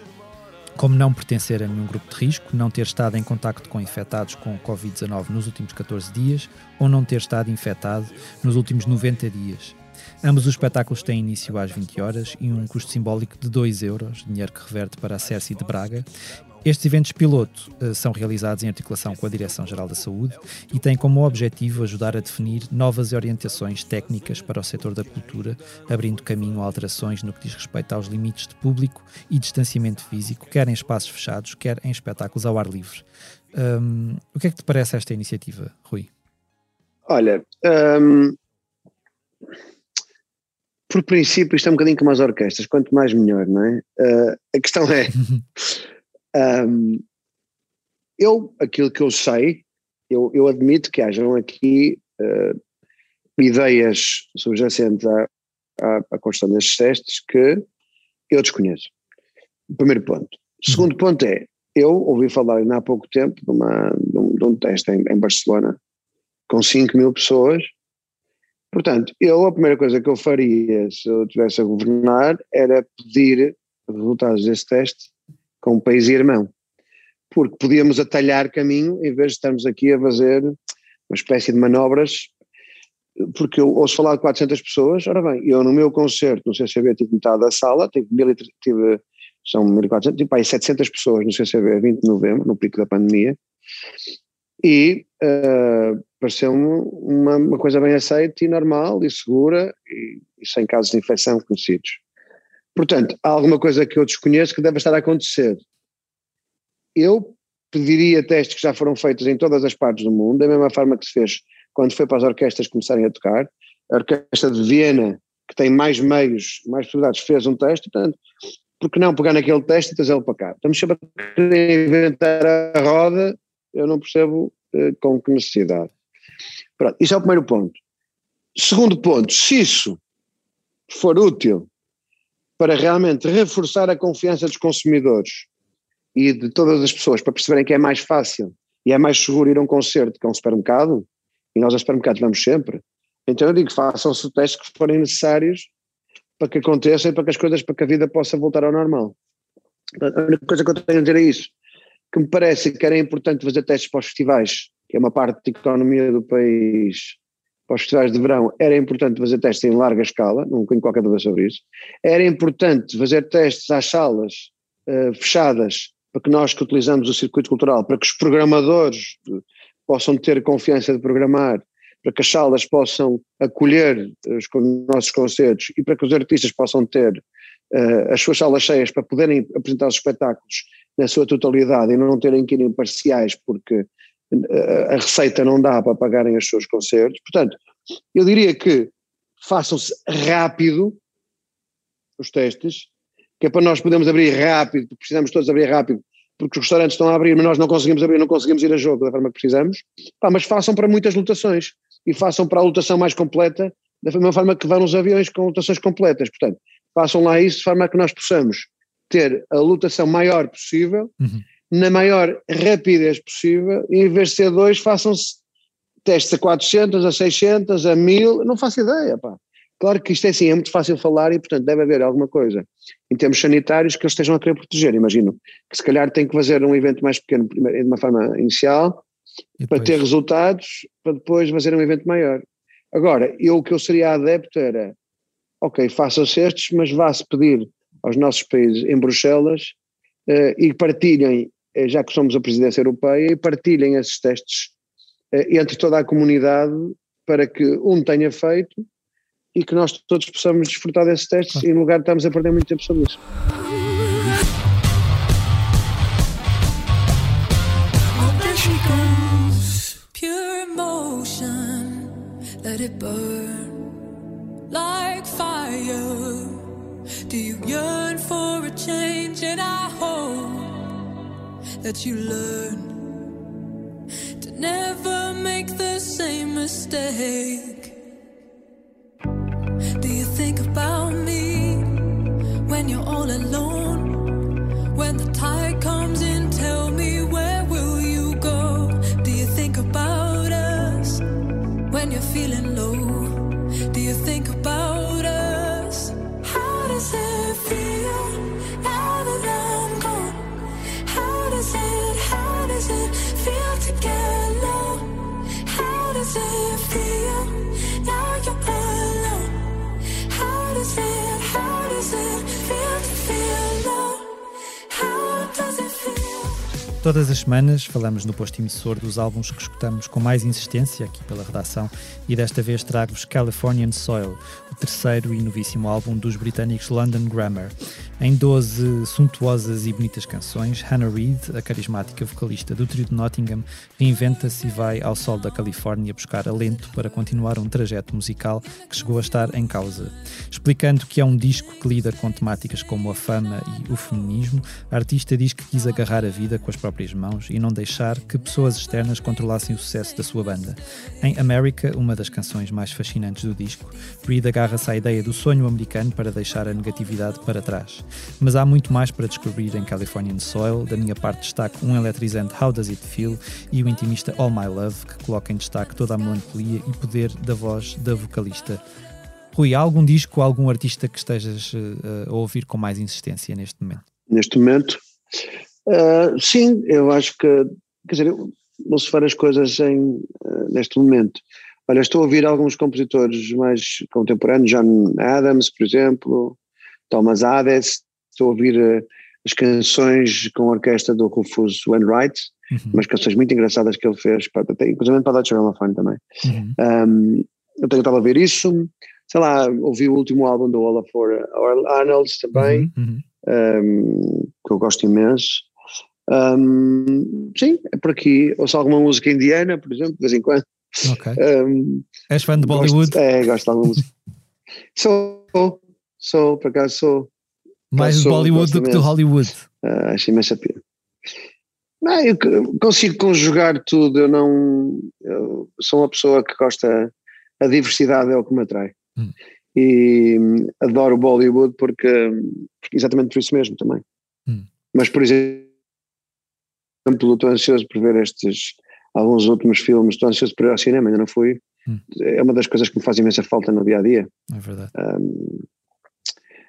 como não pertencer a nenhum grupo de risco, não ter estado em contacto com infectados com Covid-19 nos últimos 14 dias ou não ter estado infectado nos últimos 90 dias. Ambos os espetáculos têm início às 20 horas e um custo simbólico de 2 euros, dinheiro que reverte para a Cerci de Braga, estes eventos piloto uh, são realizados em articulação com a Direção-Geral da Saúde e têm como objetivo ajudar a definir novas orientações técnicas para o setor da cultura, abrindo caminho a alterações no que diz respeito aos limites de público e distanciamento físico, quer em espaços fechados, quer em espetáculos ao ar livre. Um, o que é que te parece esta iniciativa, Rui? Olha, um, por princípio, isto é um bocadinho como as orquestras, quanto mais melhor, não é? Uh, a questão é. Um, eu, aquilo que eu sei, eu, eu admito que hajam aqui uh, ideias subjacentes à, à, à construção destes testes que eu desconheço. Primeiro ponto. Segundo ponto é, eu ouvi falar ainda há pouco tempo de, uma, de, um, de um teste em, em, Barcelona com 5 mil pessoas Portanto, eu a primeira coisa que eu faria se eu estivesse a governar era pedir resultados desse teste com um país irmão. Porque podíamos atalhar caminho em vez de estarmos aqui a fazer uma espécie de manobras. Porque eu ouço falar de 400 pessoas, ora bem, eu no meu concerto no CCB tive metade da sala, tive, tive são 1400, tipo aí 700 pessoas no CCB 20 de novembro, no pico da pandemia, e uh, pareceu-me uma, uma, coisa bem aceita e normal e segura e, e, sem casos de infecção conhecidos. Portanto, há alguma coisa que eu desconheço que deve estar a acontecer. Eu pediria testes que já foram feitos em todas as partes do mundo, da mesma forma que se fez quando foi para as orquestras começarem a tocar. A Orquestra de Viena, que tem mais meios, mais possibilidades, fez um teste, portanto, porque não pegar naquele teste e trazê-lo para cá? Estamos sempre a inventar a roda, eu não percebo uh, com que necessidade. Pronto, isso é o primeiro ponto. Segundo ponto, se isso for útil para realmente reforçar a confiança dos consumidores e de todas as pessoas para perceberem que é mais fácil e é mais seguro ir a um concerto que a um supermercado, e nós a supermercados vamos sempre, então eu digo, façam-se testes que forem necessários para que aconteça e para que as coisas, para que a vida possa voltar ao normal. A única coisa que eu tenho a dizer é isso, que me parece que era importante fazer testes para os festivais, que é uma parte da economia do país, para os festivais de verão, era importante fazer testes em larga escala, não tenho qualquer dúvida sobre isso. Era importante fazer testes às salas uh, fechadas, para que nós que utilizamos o circuito cultural, para que os programadores possam ter confiança de programar para que as salas possam acolher os nossos concertos e para que os artistas possam ter uh, as suas salas cheias para poderem apresentar os espetáculos na sua totalidade e não terem que ir em parciais porque a receita não dá para pagarem os seus concertos. Portanto, eu diria que façam-se rápido os testes, que é para nós podermos abrir rápido, porque precisamos todos abrir rápido, porque os restaurantes estão a abrir, mas nós não conseguimos abrir, não conseguimos ir a jogo da forma que precisamos, Pá, mas façam para muitas lotações e façam para a lotação mais completa, da mesma forma que vão nos aviões com lotações completas. Portanto, façam lá isso de forma que nós possamos ter a lotação maior possível, uhum. Na maior rapidez possível, e em vez de ser dois, façam-se testes a 400, a 600, a 1000, não faço ideia, pá. Claro que isto é assim, é muito fácil falar e, portanto, deve haver alguma coisa em termos sanitários que eles estejam a querer proteger. Imagino que se calhar tem que fazer um evento mais pequeno de uma forma inicial para ter resultados, para depois fazer um evento maior. Agora, eu o que eu seria adepto era, ok, façam-se estes, mas vá-se pedir aos nossos países em Bruxelas uh, e partilhem, já que somos a presidência europeia, e partilhem esses testes uh, entre toda a comunidade para que um tenha feito e que nós todos possamos desfrutar desses testes ah. em lugar de estarmos a perder muito tempo sobre isso. let it burn like fire. Do you yearn for a change? And I hope that you learn to never make the same mistake. Do you think about me when you're all alone? When the tide comes in, tell me where will you go? Do you think about us when you're feeling Todas as semanas falamos no posto emissor dos álbuns que escutamos com mais insistência aqui pela redação e desta vez trago-vos Californian Soil, o terceiro e novíssimo álbum dos britânicos London Grammar. Em 12 suntuosas e bonitas canções, Hannah Reid, a carismática vocalista do trio de Nottingham, reinventa-se e vai ao sol da Califórnia buscar alento para continuar um trajeto musical que chegou a estar em causa. Explicando que é um disco que lida com temáticas como a fama e o feminismo, a artista diz que quis agarrar a vida com as próprias próprias mãos e não deixar que pessoas externas controlassem o sucesso da sua banda. Em America, uma das canções mais fascinantes do disco, Reed agarra-se à ideia do sonho americano para deixar a negatividade para trás. Mas há muito mais para descobrir em Californian Soil. Da minha parte, destaco um eletrizante How Does It Feel e o intimista All My Love, que coloca em destaque toda a melancolia e poder da voz da vocalista. Rui, há algum disco, algum artista que estejas uh, a ouvir com mais insistência neste momento? Neste momento? Uh, sim, eu acho que, quer dizer, ouço várias coisas em, uh, neste momento. Olha, estou a ouvir alguns compositores mais contemporâneos, John Adams, por exemplo, Thomas Hades, estou a ouvir as canções com a orquestra do Rufus Wainwright, uhum. umas canções muito engraçadas que ele fez, para, inclusive para Deutsche Grammophon também. Uhum. Um, eu tenho estado a ver isso, sei lá, ouvi o último álbum do Olaf Arnold também, uhum, uhum. Um, que eu gosto imenso. Um, sim, é por aqui. Ouço alguma música indiana, por exemplo, de vez em quando. Ok. Um, És fã de Bollywood? Gosto, é, gosto de alguma música. sou, sou, por acaso sou. Mais de Bollywood do que de Hollywood. Uh, acho imensa pena. Não, eu consigo conjugar tudo, eu não. Eu sou uma pessoa que gosta. A diversidade é o que me atrai. Hum. E hum, adoro Bollywood porque, porque, exatamente por isso mesmo também. Hum. Mas, por exemplo, estou ansioso por ver estes alguns últimos filmes, estou ansioso por ir ao cinema, ainda não fui. Hum. É uma das coisas que me faz imensa falta no dia a dia. É verdade. Um,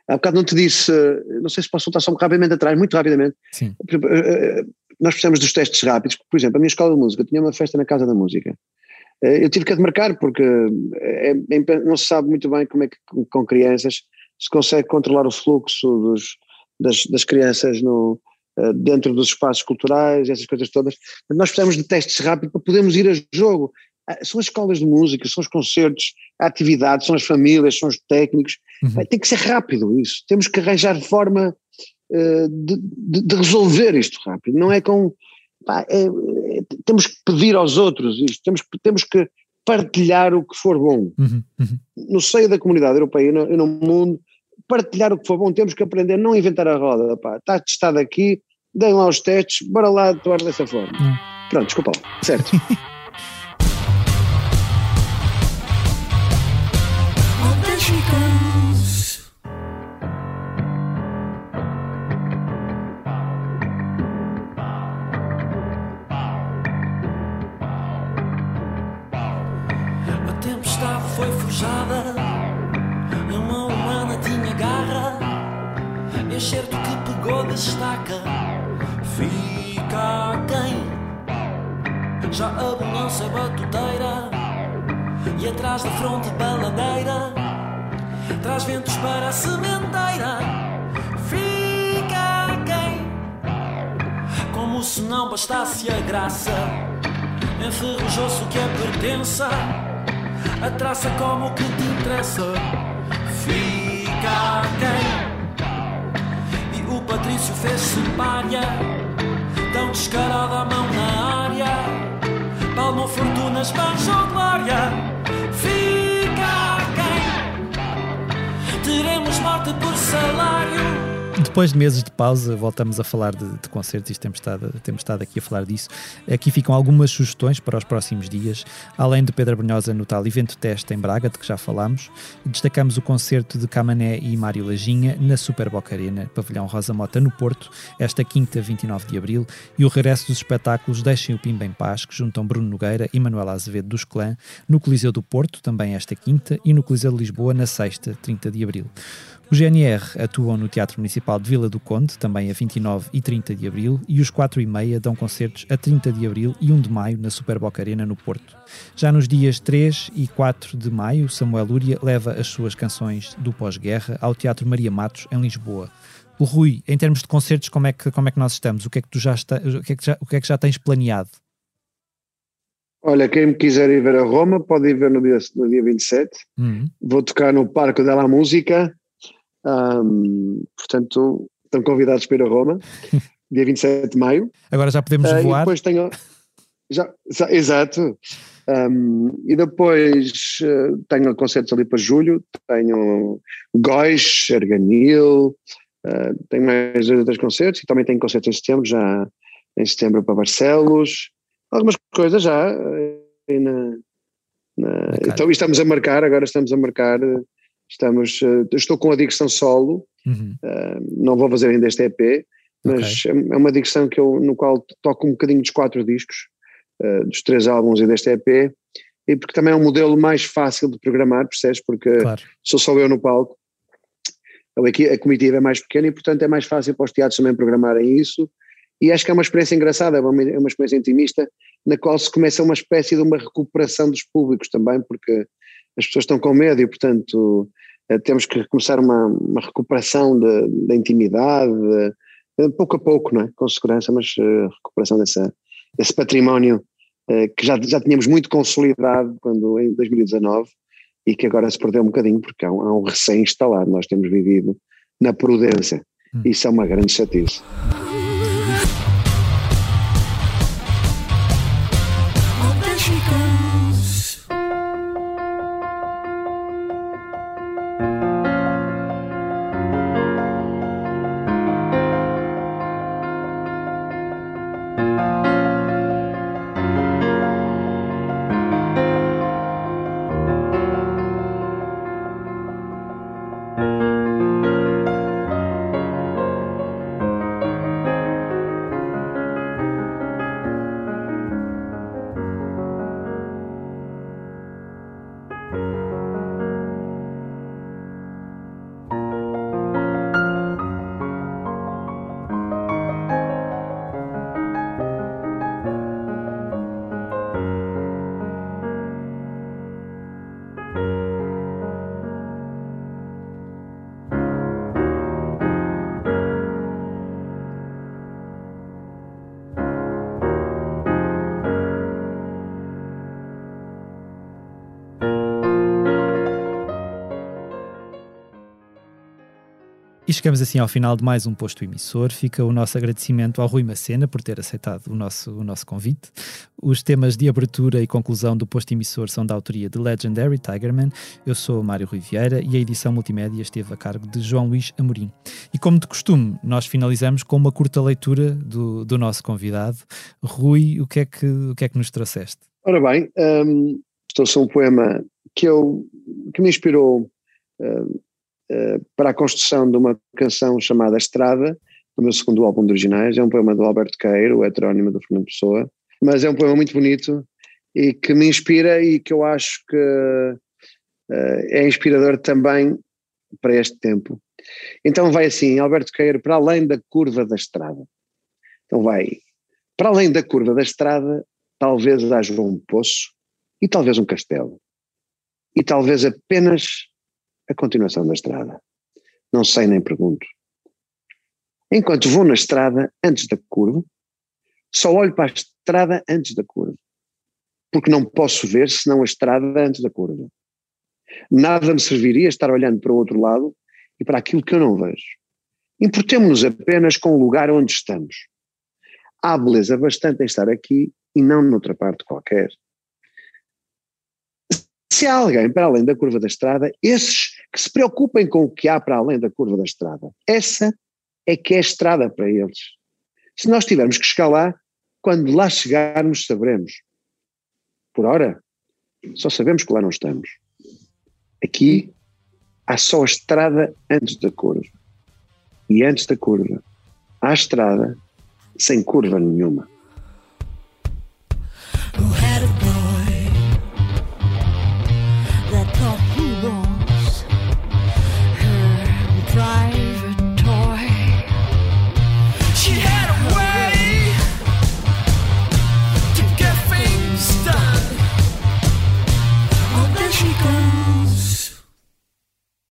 há bocado não te disse, não sei se posso voltar só rapidamente atrás, muito rapidamente. Sim. Eh, eh, nós precisamos dos testes rápidos, por exemplo, a minha escola de música tinha uma festa na Casa da Música eh, eu tive que demarcar porque é, é, não se sabe muito bem como é que com crianças se consegue controlar o fluxo dos, das, das crianças no, eh, dentro dos espaços culturais, essas coisas todas. Nós precisamos de testes rápidos para podermos ir a jogo. Ah, são as escolas de música, são os concertos, a atividade, são as famílias, são os técnicos. Uhum. Tem que ser rápido isso. Temos que arranjar forma uh, de, de, de, resolver isto rápido. Não é com pá, é, é, temos que pedir aos outros isto, temos, temos que partilhar o que for bom. Uhum, uhum. No seio da comunidade europeia e no, e no, mundo, partilhar o que for bom, temos que aprender a não inventar a roda, pá, está testado aqui, deem lá os testes, bora lá atuar dessa forma. Uhum. Pronto, desculpa, certo. atrás da fronte baladeira traz ventos para a sementeira. Fica quem, como se não bastasse a graça, enferrujou-se o que é pertença, a traça como que te interessa. Fica quem Patrício fez-se palha, tão descarada a mão na área. Palmou fortunas, banjou glória. Fica quem? Teremos morte por salário. Depois de meses de pausa, voltamos a falar de, de concertos e temos estado, temos estado aqui a falar disso. Aqui ficam algumas sugestões para os próximos dias. Além de Pedro Brunhosa no tal evento teste em Braga, de que já falámos, destacamos o concerto de Camané e Mário Lajinha na Super Boca Arena, Pavilhão Rosa Mota, no Porto, esta quinta, 29 de abril, e o regresso dos espetáculos Deixem o Pimba em Paz, que juntam Bruno Nogueira e Manuela Azevedo dos Clã, no Coliseu do Porto, também esta quinta, e no Coliseu de Lisboa, na sexta, 30 de abril. Os GNR atuam no Teatro Municipal de Vila do Conde, também a 29 e 30 de abril, e os 4 e meia dão concertos a 30 de abril e 1 de maio na Super Boca Arena, no Porto. Já nos dias 3 e 4 de maio, Samuel Lúria leva as suas canções do pós-guerra ao Teatro Maria Matos, em Lisboa. O Rui, em termos de concertos, como é que, como é que nós estamos? O que é que tu já, está, o que é que já, o que é que já tens planeado? Olha, quem me quiser ir ver a Roma pode ir ver no dia, no dia 27. Uhum. Vou tocar no Parque della Música, um, portanto, estão convidados para ir a Roma, dia 27 de maio. Agora já podemos uh, voar. E depois tenho. Já, já, exato. Um, e depois uh, tenho concertos ali para julho, tenho Góis, Erganil, uh, tenho mais dois ou três concertos e também tenho concertos em setembro, já, em setembro para Barcelos, algumas coisas já. eh, na- na- então, e estamos a marcar, agora estamos a marcar, eh, estamos, eh, estou com a digressão solo, Uhum. eh, não vou fazer ainda este EP, mas é é uma digressão que eu, no qual toco um bocadinho dos quatro discos, eh, dos três álbuns e deste EP, e porque também é um modelo mais fácil de programar, percebes? Porque Claro. sou só eu no palco, a comitiva é mais pequena e portanto é mais fácil para os teatros também programarem isso e acho que é uma experiência engraçada, é uma, é uma experiência intimista na qual se começa uma espécie de uma recuperação dos públicos também, porque as pessoas estão com medo e portanto eh, temos que começar uma, uma recuperação da- da intimidade, eh, pouco a pouco, não é? com segurança, mas eh, recuperação dessa, desse património eh, que já, já tínhamos muito consolidado quando em 2019 e que agora se perdeu um bocadinho porque há um, há um recém-instalado, nós temos vivido na prudência, Hum. isso é uma grande chatice. Chegamos assim ao final de mais um posto emissor. Fica o nosso agradecimento ao Rui Macena por ter aceitado o nosso, o nosso convite. Os temas de abertura e conclusão do posto emissor são da autoria de Legendary Tigerman. Eu sou Mário Rui Vieira e a edição multimédia esteve a cargo de João Luís Amorim. E como de costume, nós finalizamos com uma curta leitura do, do nosso convidado. Rui, o que é que, o que, é que nos trouxeste? Ora bem, um, trouxe um poema que, eu, que me inspirou uh, para a construção de uma canção chamada Estrada, do meu segundo álbum de originais. É um poema do Alberto Queiro, o heterónimo do Fernando Pessoa, mas é um poema muito bonito e que me inspira e que eu acho que uh, é inspirador também para este tempo. Então vai assim, Alberto Queiro, para além da curva da estrada. Então vai, para além da curva da estrada, talvez haja um poço e talvez um castelo. E talvez apenas a continuação da estrada. Não sei nem pergunto. Enquanto vou na estrada antes da curva, só olho para a estrada antes da curva. Porque não posso ver senão a estrada antes da curva. Nada me serviria estar olhando para o outro lado e para aquilo que eu não vejo. Importemos-nos apenas com o lugar onde estamos. Há beleza bastante em estar aqui e não noutra parte qualquer. Se há alguém para além da curva da estrada, esses que se preocupem com o que há para além da curva da estrada, essa é que é a estrada para eles. Se nós tivermos que lá, quando lá chegarmos, saberemos. Por hora, só sabemos que lá não estamos. Aqui há só a estrada antes da curva. E antes da curva, há a estrada sem curva nenhuma.